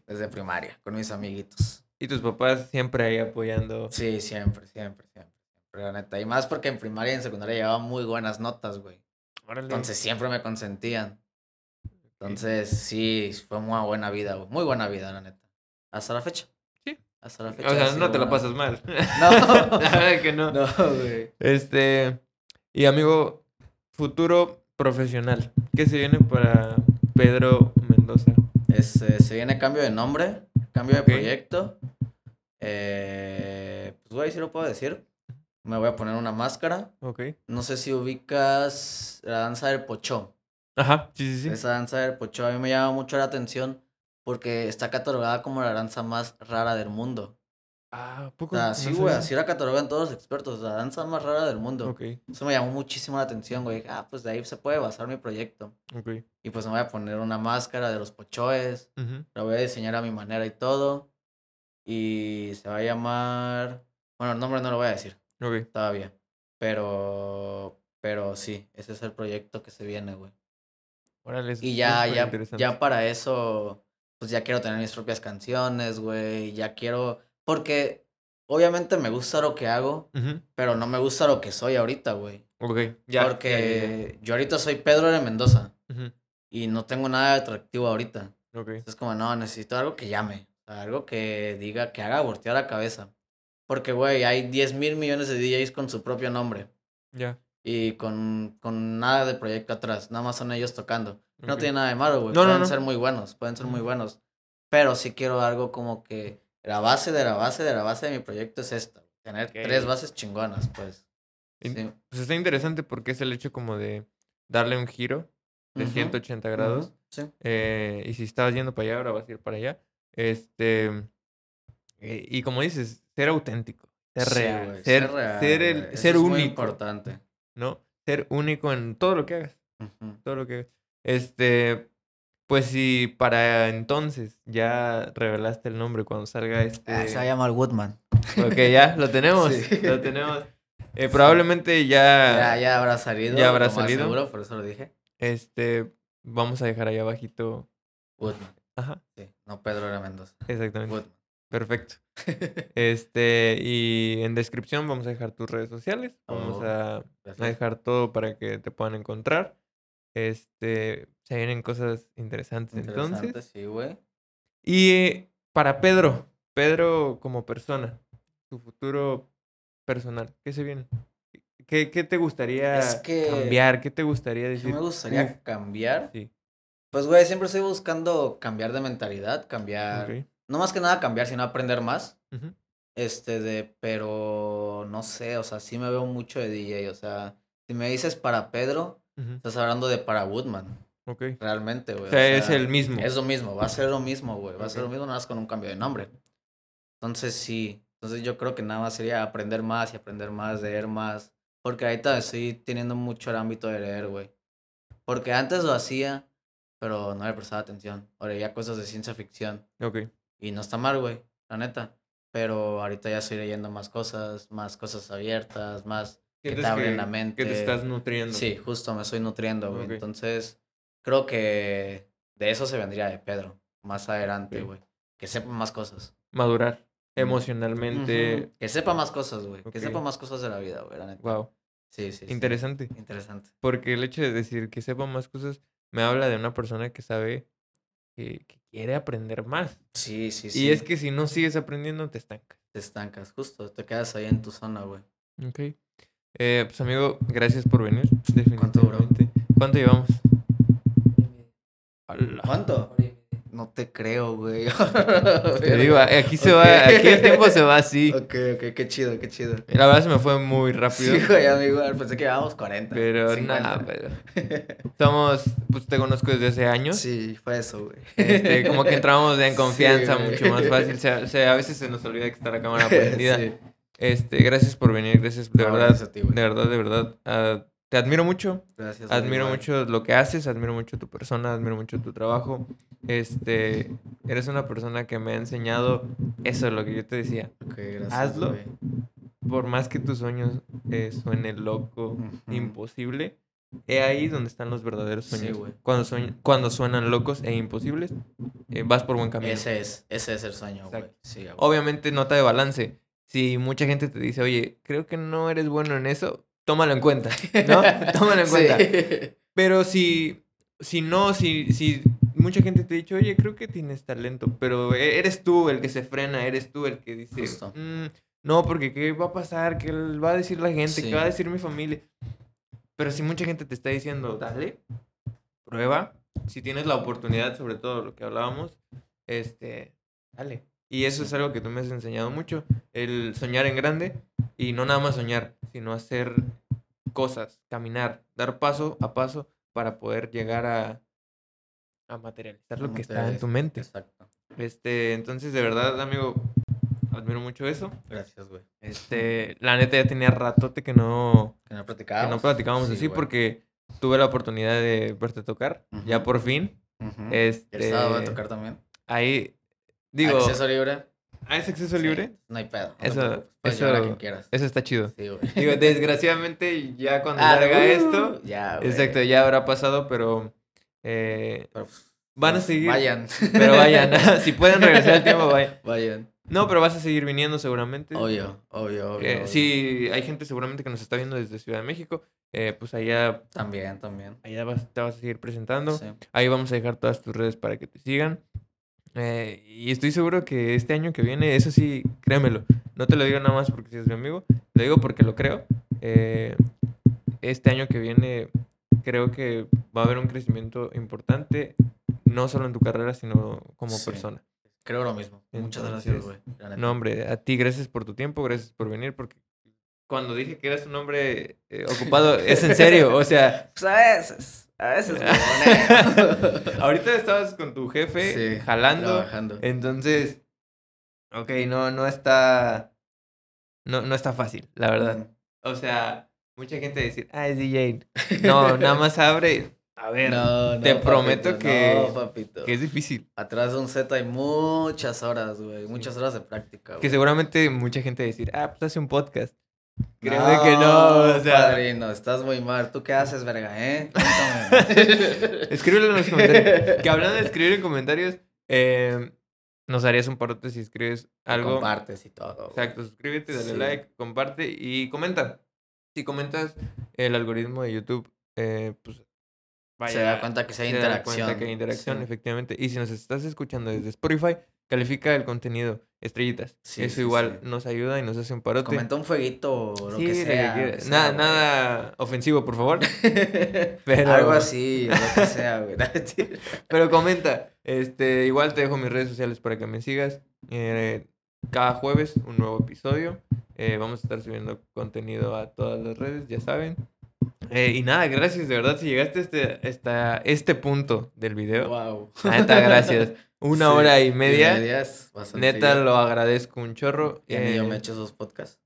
Desde primaria, con mis amiguitos. Y tus papás siempre ahí apoyando. Sí, siempre, siempre, siempre. La neta. Y más porque en primaria y en secundaria llevaba muy buenas notas, güey. Órale. Entonces siempre me consentían. Entonces, sí, fue muy buena vida, güey. Muy buena vida, la neta. Hasta la fecha. Sí. Hasta la fecha. O sea, no te la buena. pasas mal. No. La verdad que no. No, güey. Este. Y amigo, futuro profesional. ¿Qué se viene para Pedro Mendoza? Este, se viene cambio de nombre, cambio de proyecto. Eh, pues, güey, sí lo puedo decir. Me voy a poner una máscara. Ok. No sé si ubicas la danza del pochó. Ajá, sí, sí, sí. Esa danza del pochó a mí me llama mucho la atención porque está catalogada como la danza más rara del mundo. Ah, ¿a O poco? sea, sí, güey, así la catalogan todos los expertos, la danza más rara del mundo. Ok, Eso me llamó muchísimo la atención, güey. Ah, pues de ahí se puede basar mi proyecto. ok. Y pues me voy a poner una máscara de los pochoes. La voy a diseñar a mi manera y todo. Y se va a llamar. Bueno, el nombre no lo voy a decir Ok. todavía. Pero. Pero sí, ese es el proyecto que se viene, güey. Órale, Y ya, ya, ya para eso. Pues ya quiero tener mis propias canciones, güey. Ya quiero. Porque obviamente me gusta lo que hago. Ujú, Pero no me gusta lo que soy ahorita, güey. Ok, ya. ya, ya, Porque yo ahorita soy Pedro de Mendoza. ya. Ujú, Y no tengo nada de atractivo ahorita. Ok. Es como, no, necesito algo que llame. algo que diga, que haga voltear la cabeza. Porque, güey, hay 10 mil millones de DJs con su propio nombre. Ya. Y con, con nada de proyecto atrás. Nada más son ellos tocando. No ok. tiene nada de malo, güey. No, no, pueden no. ser muy buenos. Pueden ser muy buenos. Pero sí quiero algo como que la base de la base de la base de mi proyecto es esta. Tener tres bases chingonas, pues. Sí. Pues está interesante porque es el hecho como de darle un giro de Ujú, 180 grados. Sí. eh, y si estabas yendo para allá, ahora vas a ir para allá. Este. eh, y como dices, ser auténtico. Ser Sí, real. güey, ser, real, ser, el, eso ser es muy único. importante. ¿No? Ser único en todo lo que hagas. Todo lo que hagas. Este. Pues si para entonces ya revelaste el nombre cuando salga este. Ah, se va a llamar Woodman. Ok, ya, lo tenemos. Sí. Lo tenemos. Eh, probablemente ya, Ya, ya habrá salido. Ya habrá salido. Seguro, por eso lo dije. Este. Vamos a dejar ahí abajito. Woodman. Ajá, Sí, no Pedro era Mendoza. exactamente. Woodman. Perfecto. Este, y en descripción vamos a dejar tus redes sociales. Vamos Oh, a, a dejar todo para que te puedan encontrar. Este, se vienen cosas interesantes Interesante, entonces. sí, güey. Y eh, para Pedro, Pedro como persona, tu futuro personal, ¿qué se viene? ¿Qué, qué te gustaría Es que- cambiar? ¿Qué te gustaría ¿Qué decir? me gustaría "Uf"? cambiar? Sí, Pues, güey, siempre estoy buscando cambiar de mentalidad, cambiar. No más que nada cambiar, sino aprender más. Este, de. Pero no sé, o sea, sí me veo mucho de DJ. O sea, si me dices para Pedro, estás hablando de para Woodman. Realmente, güey. O sea, es el mismo. Es lo mismo, va a ser lo mismo, güey. Va a ser lo mismo nada más con un cambio de nombre. Entonces sí. Entonces yo creo que nada más sería aprender más y aprender más, leer más. Porque ahorita estoy teniendo mucho el ámbito de leer, güey. Porque antes lo hacía, pero no le prestaba atención. O leía cosas de ciencia ficción. Ok. Y no está mal, güey, la neta. Pero ahorita ya estoy leyendo más cosas, más cosas abiertas, más que te abren que- la mente. Que te estás nutriendo. Sí, justo me estoy nutriendo, güey. Ok. Entonces, creo que de eso se vendría de Pedro más adelante, güey. Que sepa más cosas. Madurar emocionalmente. Que sepa más cosas, güey. Que sepa más cosas de la vida, güey, la neta. Wow. Sí, sí, sí. Interesante. Interesante. Porque el hecho de decir que sepa más cosas me habla de una persona que sabe que, que quiere aprender más. Sí, sí, sí. Y es que si no sigues aprendiendo, te estancas. Te estancas, justo. Te quedas ahí en tu zona, güey. Ok. Eh, pues amigo, gracias por venir. ¿Cuánto duró? Definitivamente. ¿Cuánto llevamos? ¿Cuánto? No te creo, güey. Te digo, aquí se va, aquí el tiempo se va así. Ok, ok, qué chido, qué chido. La verdad se me fue muy rápido. Sí, güey, amigo. Pensé que llevábamos 40. Pero 50. nada, pero. Somos, pues te conozco desde hace años. Sí, fue eso, güey. Este, como que entramos en Sí, confianza mucho más fácil. O sea, o sea, a veces se nos olvida que está la cámara Sí. prendida. Este, gracias por venir, gracias de No, verdad, gracias a ti, güey. de verdad, de verdad. Ah, te admiro mucho, Gracias. admiro mucho lo que haces, admiro mucho tu persona, admiro mucho tu trabajo. Este, eres una persona que me ha enseñado eso es lo que yo te decía. Ok, gracias. Hazlo. güey. Por más que tus sueños eh, suenen loco, Ujú. imposible, he ahí donde están los verdaderos Sí, sueños. güey. cuando, sueñ- cuando suenan locos e imposibles, eh, vas por buen camino. Ese es, ese es el sueño, güey. Sí, güey. Obviamente nota de balance. si mucha gente te dice, oye, creo que no eres bueno en eso, tómalo en cuenta, ¿no? tómalo en cuenta. Sí. Pero si, si no, si, si mucha gente te ha dicho, oye, creo que tienes talento, pero e- eres tú el que se frena, eres tú el que dice. "Mm, no, porque ¿qué va a pasar? ¿Qué va a decir la gente? ¿Qué Sí. va a decir mi familia? Pero si mucha gente te está diciendo, dale, prueba, si tienes la oportunidad, sobre todo lo que hablábamos, este, dale. Y eso es algo que tú me has enseñado mucho, el soñar en grande y no nada más soñar, sino hacer cosas, caminar, dar paso a paso para poder llegar a, a materializar lo que está en tu mente. Exacto. Este, entonces, de verdad, amigo, admiro mucho eso. Gracias, güey. Este, la neta ya tenía ratote que no, Que no que platicábamos. no platicábamos Sí, así güey. porque tuve la oportunidad de verte tocar, ya por fin. Ujú. Este, El sábado voy a tocar también. Ahí, digo, Acceso libre. ¿Ah, es acceso Sí, libre? no hay pedo. no Eso- a eso- quien quieras. Eso está chido. Sí, güey. Digo, desgraciadamente ya cuando Ah, salga uh, esto, Ya, güey. exacto, ya habrá pasado, pero eh, Pero, pues, van a pues, seguir. Vayan. Pero vayan, si pueden regresar al tiempo, vayan. Vayan. No, pero vas a seguir viniendo seguramente. Obvio, obvio, obvio. Eh, obvio. sí, hay gente seguramente que nos está viendo desde Ciudad de México. eh, pues allá, También, también. allá vas- te vas a seguir presentando. Sí. Ahí vamos a dejar todas tus redes para que te sigan. Eh, y estoy seguro que este año que viene, eso sí, créemelo. No te lo digo nada más porque seas mi amigo. Lo digo porque lo creo. eh, este año que viene creo que va a haber un crecimiento importante. No solo en tu carrera, sino como Sí. persona. Creo lo mismo. Muchas gracias, güey. No, hombre, a ti gracias por tu tiempo, gracias por venir, porque cuando dije que eras un hombre eh, ocupado, es en serio, o sea, Pues a veces. A veces, güey. ahorita estabas con tu jefe Sí, jalando, Trabajando. entonces, ok, no, no está, no, no está fácil, la verdad. O sea, mucha gente decir, ah, es DJ. No, nada más abre, a ver, No, no, te prometo que- No, papito. que es difícil. Atrás de un set hay muchas horas, güey. Muchas horas de práctica, güey. Que seguramente mucha gente decir, ah, pues hace un podcast. Créeme que no, o sea, Padrino, estás muy mal. ¿Tú qué haces, verga, eh? Escríbelo en los comentarios. Que hablando de escribir en comentarios, eh, nos harías un parote si escribes algo. Compartes y todo. Exacto, suscríbete, dale Sí. like, comparte y comenta. Si comentas, el algoritmo de YouTube, eh, pues Se da cuenta que sí hay se da interacción. cuenta que hay interacción, Sí. efectivamente. Y si nos estás escuchando desde Spotify, califica el contenido, estrellitas. Sí, Eso sí, igual sí. nos ayuda y nos hace un parote. Comenta un fueguito o lo que sea. lo quieras. que sea, nada, nada ofensivo, por favor. Pero- Algo así, lo que sea, güey. Pero comenta. Este, igual te dejo mis redes sociales para que me sigas. Eh, cada jueves un nuevo episodio. Eh, vamos a estar subiendo contenido a todas las redes, ya saben. Eh, y nada, gracias, de verdad, si llegaste este, hasta este punto del video. wow. Neta, gracias. Una hora y media. bastante Neta, ya. lo agradezco un chorro. Ya ni yo Eh, me echo esos podcasts.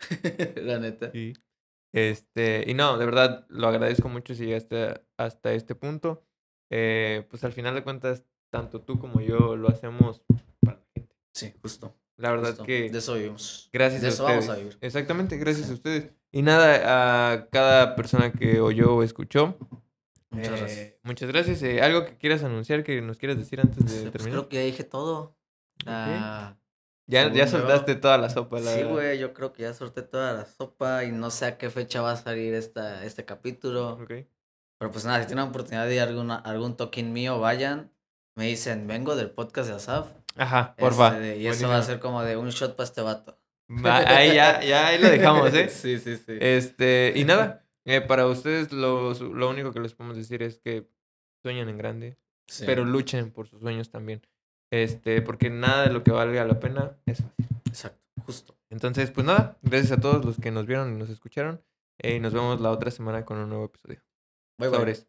La neta. Sí. Este, y no, de verdad, lo agradezco mucho si llegaste hasta este punto. Eh, pues al final de cuentas, tanto tú como yo lo hacemos para la gente. Sí, justo. La verdad justo. que De eso vivimos. gracias de a eso ustedes. vamos a vivir. Exactamente, gracias Sí. a ustedes. Y nada, a cada persona que oyó o escuchó, Muchas eh, gracias. muchas gracias. Eh, ¿Algo que quieras anunciar, que nos quieras decir antes de Pues terminar? creo que ya dije todo. Ah, Ya, ya yo- soltaste toda la sopa, la sí, güey, yo creo que ya sorté toda la sopa y no sé a qué fecha va a salir esta, este capítulo. Pero pues nada, si tienen la oportunidad de ir a alguna, algún token mío, vayan. Me dicen, vengo del podcast de Asaf. Ajá, porfa. Este, y eso va a ser como de un shot para este vato. Va, ahí ya, ya ahí lo dejamos, ¿eh? sí, sí, sí. Este, y nada, eh, para ustedes lo, lo único que les podemos decir es que sueñen en grande, Sí. pero luchen por sus sueños también. Este, porque nada de lo que valga la pena es fácil. Exacto, justo. Entonces, pues nada, gracias a todos los que nos vieron y nos escucharon. eh, y nos vemos la otra semana con un nuevo episodio. Bye, bye. Sobres.